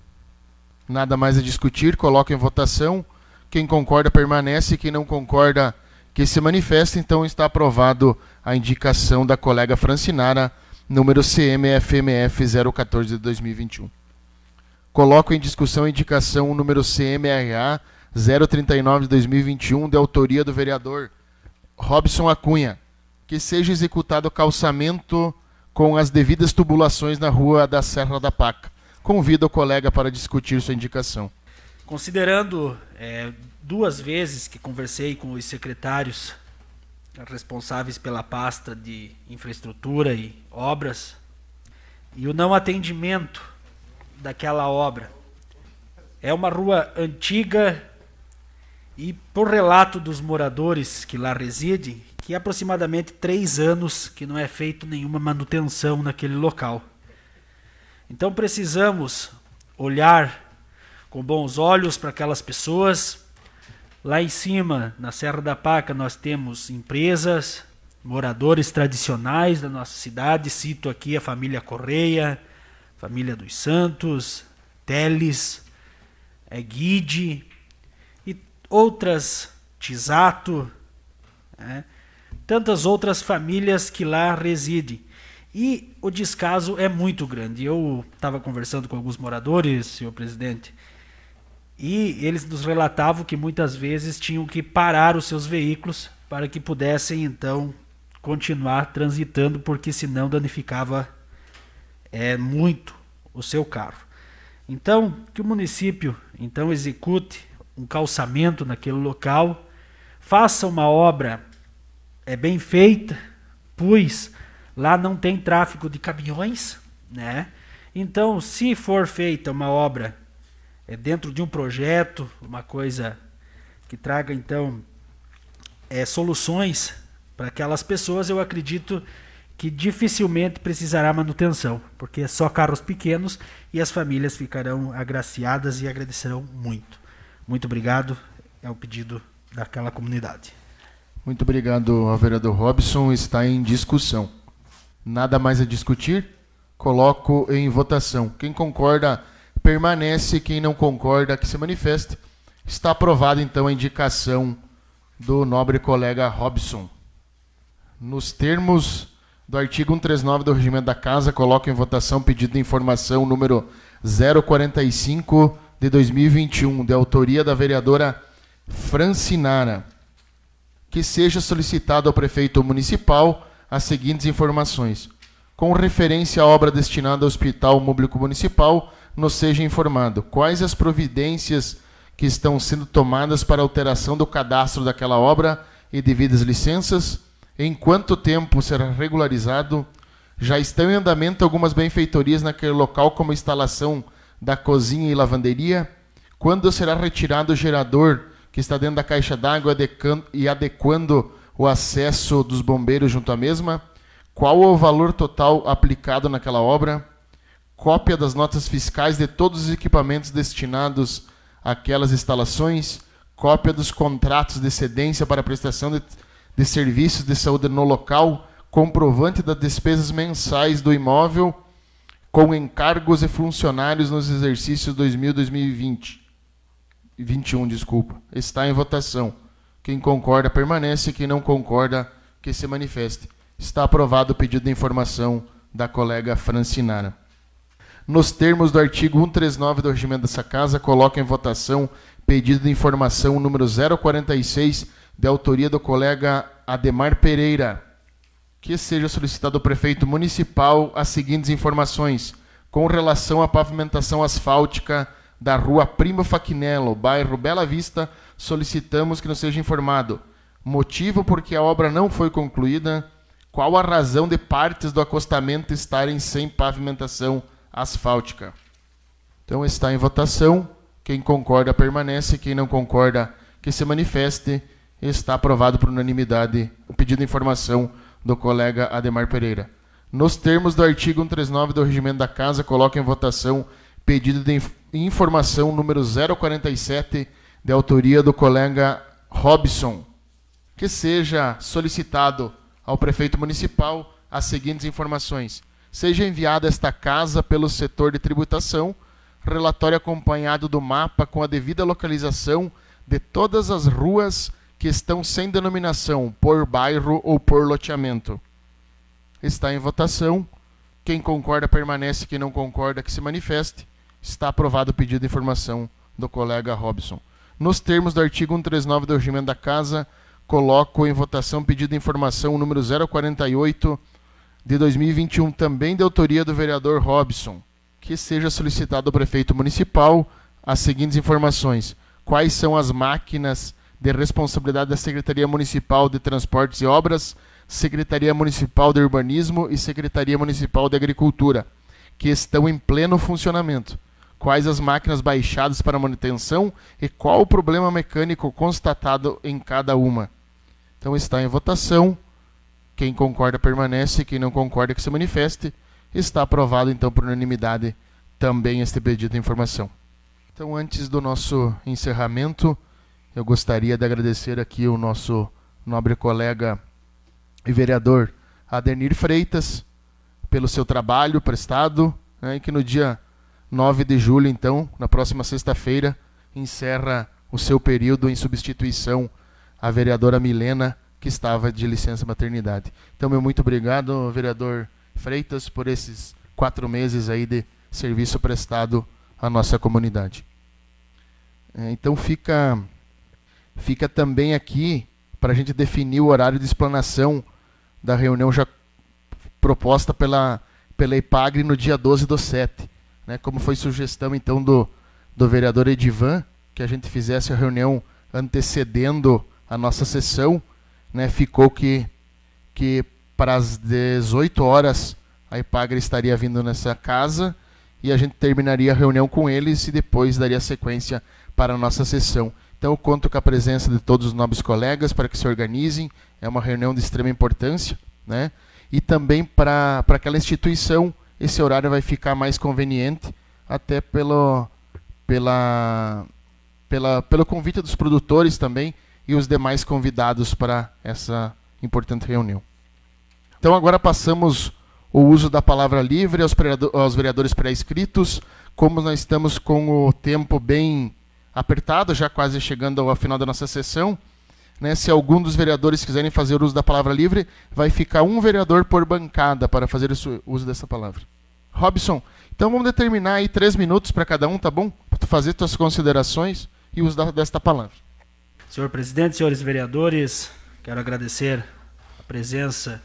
Nada mais a discutir, coloca em votação. Quem concorda permanece, quem não concorda que se manifesta. Então está aprovado a indicação da colega Francinara, número CMFMF 014 de 2021. Coloco em discussão a indicação número CMRA 039 de 2021, de autoria do vereador Robson Acunha, que seja executado o calçamento com as devidas tubulações na rua da Serra da Paca. Convido o colega para discutir sua indicação. Considerando é, duas vezes que conversei com os secretários responsáveis pela pasta de infraestrutura e obras e o não atendimento daquela obra. É uma rua antiga e por relato dos moradores que lá residem, que aproximadamente três anos que não é feito nenhuma manutenção naquele local. Então precisamos olhar com bons olhos para aquelas pessoas. Lá em cima, na Serra da Paca, nós temos empresas, moradores tradicionais da nossa cidade. Cito aqui a família Correia, família dos Santos, Teles, é Guide, outras Tisato, né? tantas outras famílias que lá residem. E o descaso é muito grande. Eu estava conversando com alguns moradores, senhor presidente, e eles nos relatavam que muitas vezes tinham que parar os seus veículos para que pudessem então continuar transitando, porque senão danificava é, muito o seu carro. Então, que o município então execute um calçamento naquele local, faça uma obra é bem feita, pois lá não tem tráfego de caminhões, né? Então, se for feita uma obra é dentro de um projeto, uma coisa que traga então é, soluções para aquelas pessoas, eu acredito que dificilmente precisará manutenção, porque é só carros pequenos e as famílias ficarão agraciadas e agradecerão muito. Muito obrigado. É o pedido daquela comunidade. Muito obrigado vereador Robson. Está em discussão. Nada mais a discutir? Coloco em votação. Quem concorda, permanece. Quem não concorda, que se manifeste. Está aprovada, então, a indicação do nobre colega Robson. Nos termos do artigo 139 do Regimento da Casa, coloco em votação pedido de informação número 045 de 2021, de autoria da vereadora Francinara. Que seja solicitado ao prefeito municipal as seguintes informações. Com referência à obra destinada ao Hospital Público Municipal, nos seja informado quais as providências que estão sendo tomadas para alteração do cadastro daquela obra e devidas licenças, em quanto tempo será regularizado, já estão em andamento algumas benfeitorias naquele local, como instalação da cozinha e lavanderia, quando será retirado o gerador que está dentro da caixa d'água e adequando o acesso dos bombeiros junto à mesma, qual o valor total aplicado naquela obra, cópia das notas fiscais de todos os equipamentos destinados àquelas instalações, cópia dos contratos de cedência para prestação de, de serviços de saúde no local, comprovante das despesas mensais do imóvel com encargos e funcionários nos exercícios 2000 2020. 21, desculpa. Está em votação. Quem concorda permanece, quem não concorda que se manifeste. Está aprovado o pedido de informação da colega Francinara nos termos do artigo 139 do regimento dessa casa, coloca em votação pedido de informação número 046, de autoria do colega Ademar Pereira. Que seja solicitado ao prefeito municipal as seguintes informações com relação à pavimentação asfáltica da rua Primo Faquinello, bairro Bela Vista, solicitamos que nos seja informado motivo por que a obra não foi concluída, qual a razão de partes do acostamento estarem sem pavimentação asfáltica. Então está em votação. Quem concorda permanece, quem não concorda que se manifeste. Está aprovado por unanimidade o pedido de informação do colega Ademar Pereira. Nos termos do artigo 139 do Regimento da Casa, coloca em votação pedido de informação número 047, de autoria do colega Robson, que seja solicitado ao prefeito municipal as seguintes informações seja enviada esta casa pelo setor de tributação, relatório acompanhado do mapa com a devida localização de todas as ruas que estão sem denominação por bairro ou por loteamento. Está em votação. Quem concorda permanece, quem não concorda que se manifeste. Está aprovado o pedido de informação do colega Robson. Nos termos do artigo 139 do regimento da Casa, coloco em votação pedido de informação número 048 de 2021, também de autoria do vereador Robson, que seja solicitado ao prefeito municipal as seguintes informações: quais são as máquinas de responsabilidade da Secretaria Municipal de Transportes e Obras, Secretaria Municipal de Urbanismo e Secretaria Municipal de Agricultura, que estão em pleno funcionamento. Quais as máquinas baixadas para manutenção e qual o problema mecânico constatado em cada uma. Então está em votação. Quem concorda permanece, quem não concorda que se manifeste. Está aprovado então por unanimidade também este pedido de informação. Então, antes do nosso encerramento, eu gostaria de agradecer aqui o nosso nobre colega e vereador Adenir Freitas pelo seu trabalho prestado, né, e que no dia 9 de julho, então, na próxima sexta-feira, encerra o seu período em substituição à vereadora Milena que estava de licença maternidade. Então, meu muito obrigado, vereador Freitas, por esses quatro meses aí de serviço prestado à nossa comunidade. É, então, fica, fica também aqui para a gente definir o horário de explanação da reunião já proposta pela, pela IPAGRE no dia 12 do 7. Né, como foi sugestão, então, do, do vereador Edivan, que a gente fizesse a reunião antecedendo a nossa sessão, né, ficou que, que para as 18 horas a Ipagre estaria vindo nessa casa e a gente terminaria a reunião com eles e depois daria sequência para a nossa sessão. Então eu conto com a presença de todos os nobres colegas para que se organizem, é uma reunião de extrema importância, né? E também para aquela instituição, esse horário vai ficar mais conveniente, até pelo, pela, pela, pelo convite dos produtores também, e os demais convidados para essa importante reunião. Então agora passamos o uso da palavra livre aos, aos vereadores pré-inscritos. Como nós estamos com o tempo bem apertado, já quase chegando ao final da nossa sessão, né, se algum dos vereadores quiserem fazer uso da palavra livre, vai ficar um vereador por bancada para fazer uso dessa palavra. Robson, então vamos determinar aí três minutos para cada um, tá bom? Para fazer suas considerações e uso desta palavra. Senhor presidente, senhores vereadores, quero agradecer a presença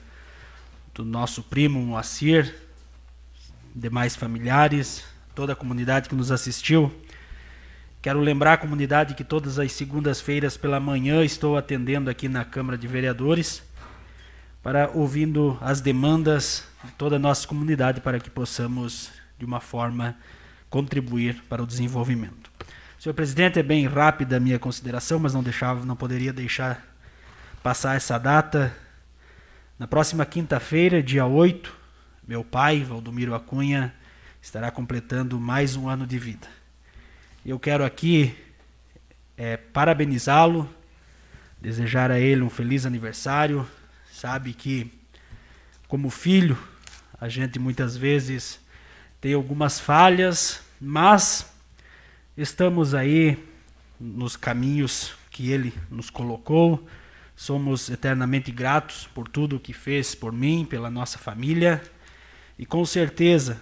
do nosso primo Moacir, demais familiares, toda a comunidade que nos assistiu. Quero lembrar a comunidade que todas as segundas-feiras pela manhã estou atendendo aqui na Câmara de Vereadores para ouvindo as demandas de toda a nossa comunidade para que possamos de uma forma contribuir para o desenvolvimento. Senhor presidente, é bem rápida a minha consideração, mas não deixava, não poderia deixar passar essa data. Na próxima quinta-feira, dia 8, meu pai, Valdomiro Acunha, estará completando mais um ano de vida. Eu quero aqui é, parabenizá-lo, desejar a ele um feliz aniversário. Sabe que, como filho, a gente muitas vezes tem algumas falhas, mas estamos aí nos caminhos que ele nos colocou. Somos eternamente gratos por tudo o que fez por mim, pela nossa família. E com certeza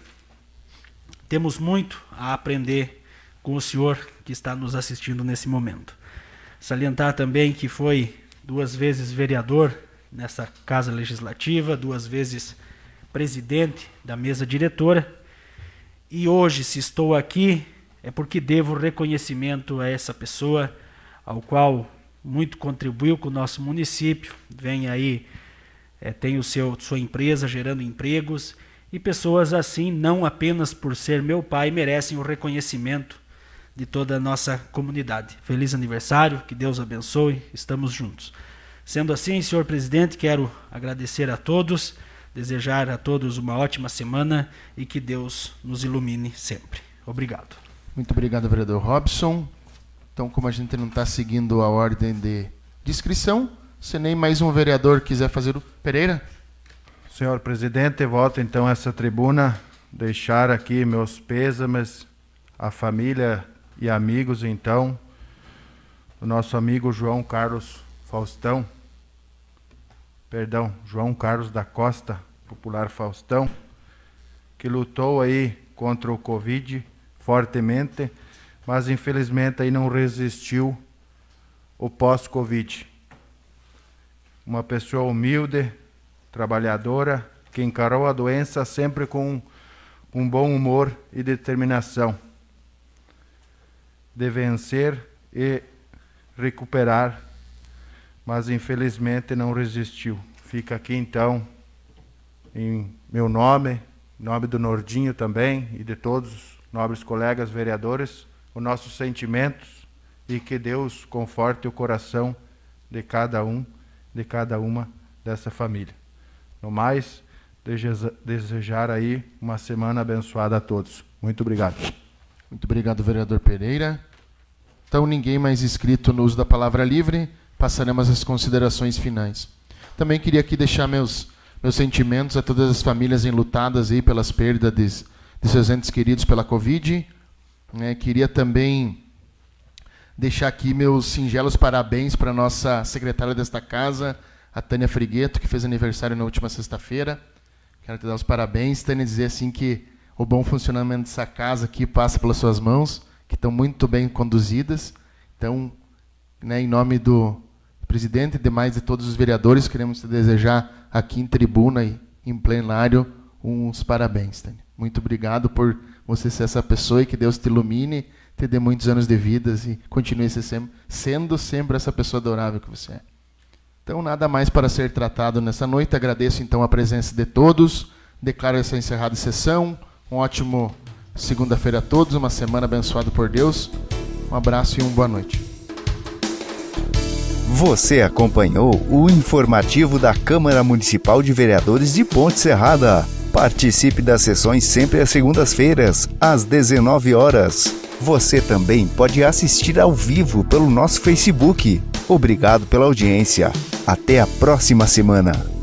temos muito a aprender com o senhor que está nos assistindo nesse momento. Salientar também que foi duas vezes vereador nessa Casa Legislativa, duas vezes presidente da mesa diretora. E hoje, se estou aqui, é porque devo reconhecimento a essa pessoa, ao qual muito contribuiu com o nosso município. Vem aí, é, tem o seu sua empresa gerando empregos e pessoas assim, não apenas por ser meu pai, merecem o reconhecimento de toda a nossa comunidade. Feliz aniversário, que Deus abençoe, estamos juntos. Sendo assim, senhor presidente, quero agradecer a todos, desejar a todos uma ótima semana e que Deus nos ilumine sempre. Obrigado. Muito obrigado, vereador Robson. Então, como a gente não está seguindo a ordem de inscrição, se nem mais um vereador quiser fazer o Pereira. Senhor presidente, volto então a essa tribuna, deixar aqui meus pêsames à família e amigos, então, do nosso amigo João Carlos Faustão, perdão, João Carlos da Costa, popular Faustão, que lutou aí contra o Covid fortemente, mas infelizmente aí não resistiu o pós-Covid. Uma pessoa humilde, trabalhadora, que encarou a doença sempre com um bom humor e determinação de vencer e recuperar, mas infelizmente não resistiu. Fica aqui então, em meu nome, em nome do Nordinho também e de todos os nobres colegas vereadores, os nossos sentimentos e que Deus conforte o coração de cada um, de cada uma dessa família. No mais, desejar aí uma semana abençoada a todos. Muito obrigado. Muito obrigado, vereador Pereira. Então, ninguém mais inscrito no uso da palavra livre, passaremos às considerações finais. Também queria aqui deixar meus, meus sentimentos a todas as famílias enlutadas aí pelas perdas de, de seus entes queridos pela Covid. É, queria também deixar aqui meus singelos parabéns para a nossa secretária desta casa, a Tânia Frigueto, que fez aniversário na última sexta-feira. Quero te dar os parabéns, Tânia, dizer assim que o bom funcionamento dessa casa aqui passa pelas suas mãos que estão muito bem conduzidas. Então, né, em nome do presidente e demais de todos os vereadores, queremos te desejar aqui em tribuna e em plenário uns parabéns, Tânia. Muito obrigado por você ser essa pessoa e que Deus te ilumine, te dê muitos anos de vida e continue sempre, sendo sempre essa pessoa adorável que você é. Então, nada mais para ser tratado nessa noite. Agradeço então a presença de todos. Declaro essa encerrada sessão. Um ótimo segunda-feira a todos, uma semana abençoada por Deus. Um abraço e uma boa noite. Você acompanhou o informativo da Câmara Municipal de Vereadores de Ponte Serrada. Participe das sessões sempre às segundas-feiras, às 19 horas. Você também pode assistir ao vivo pelo nosso Facebook. Obrigado pela audiência. Até a próxima semana.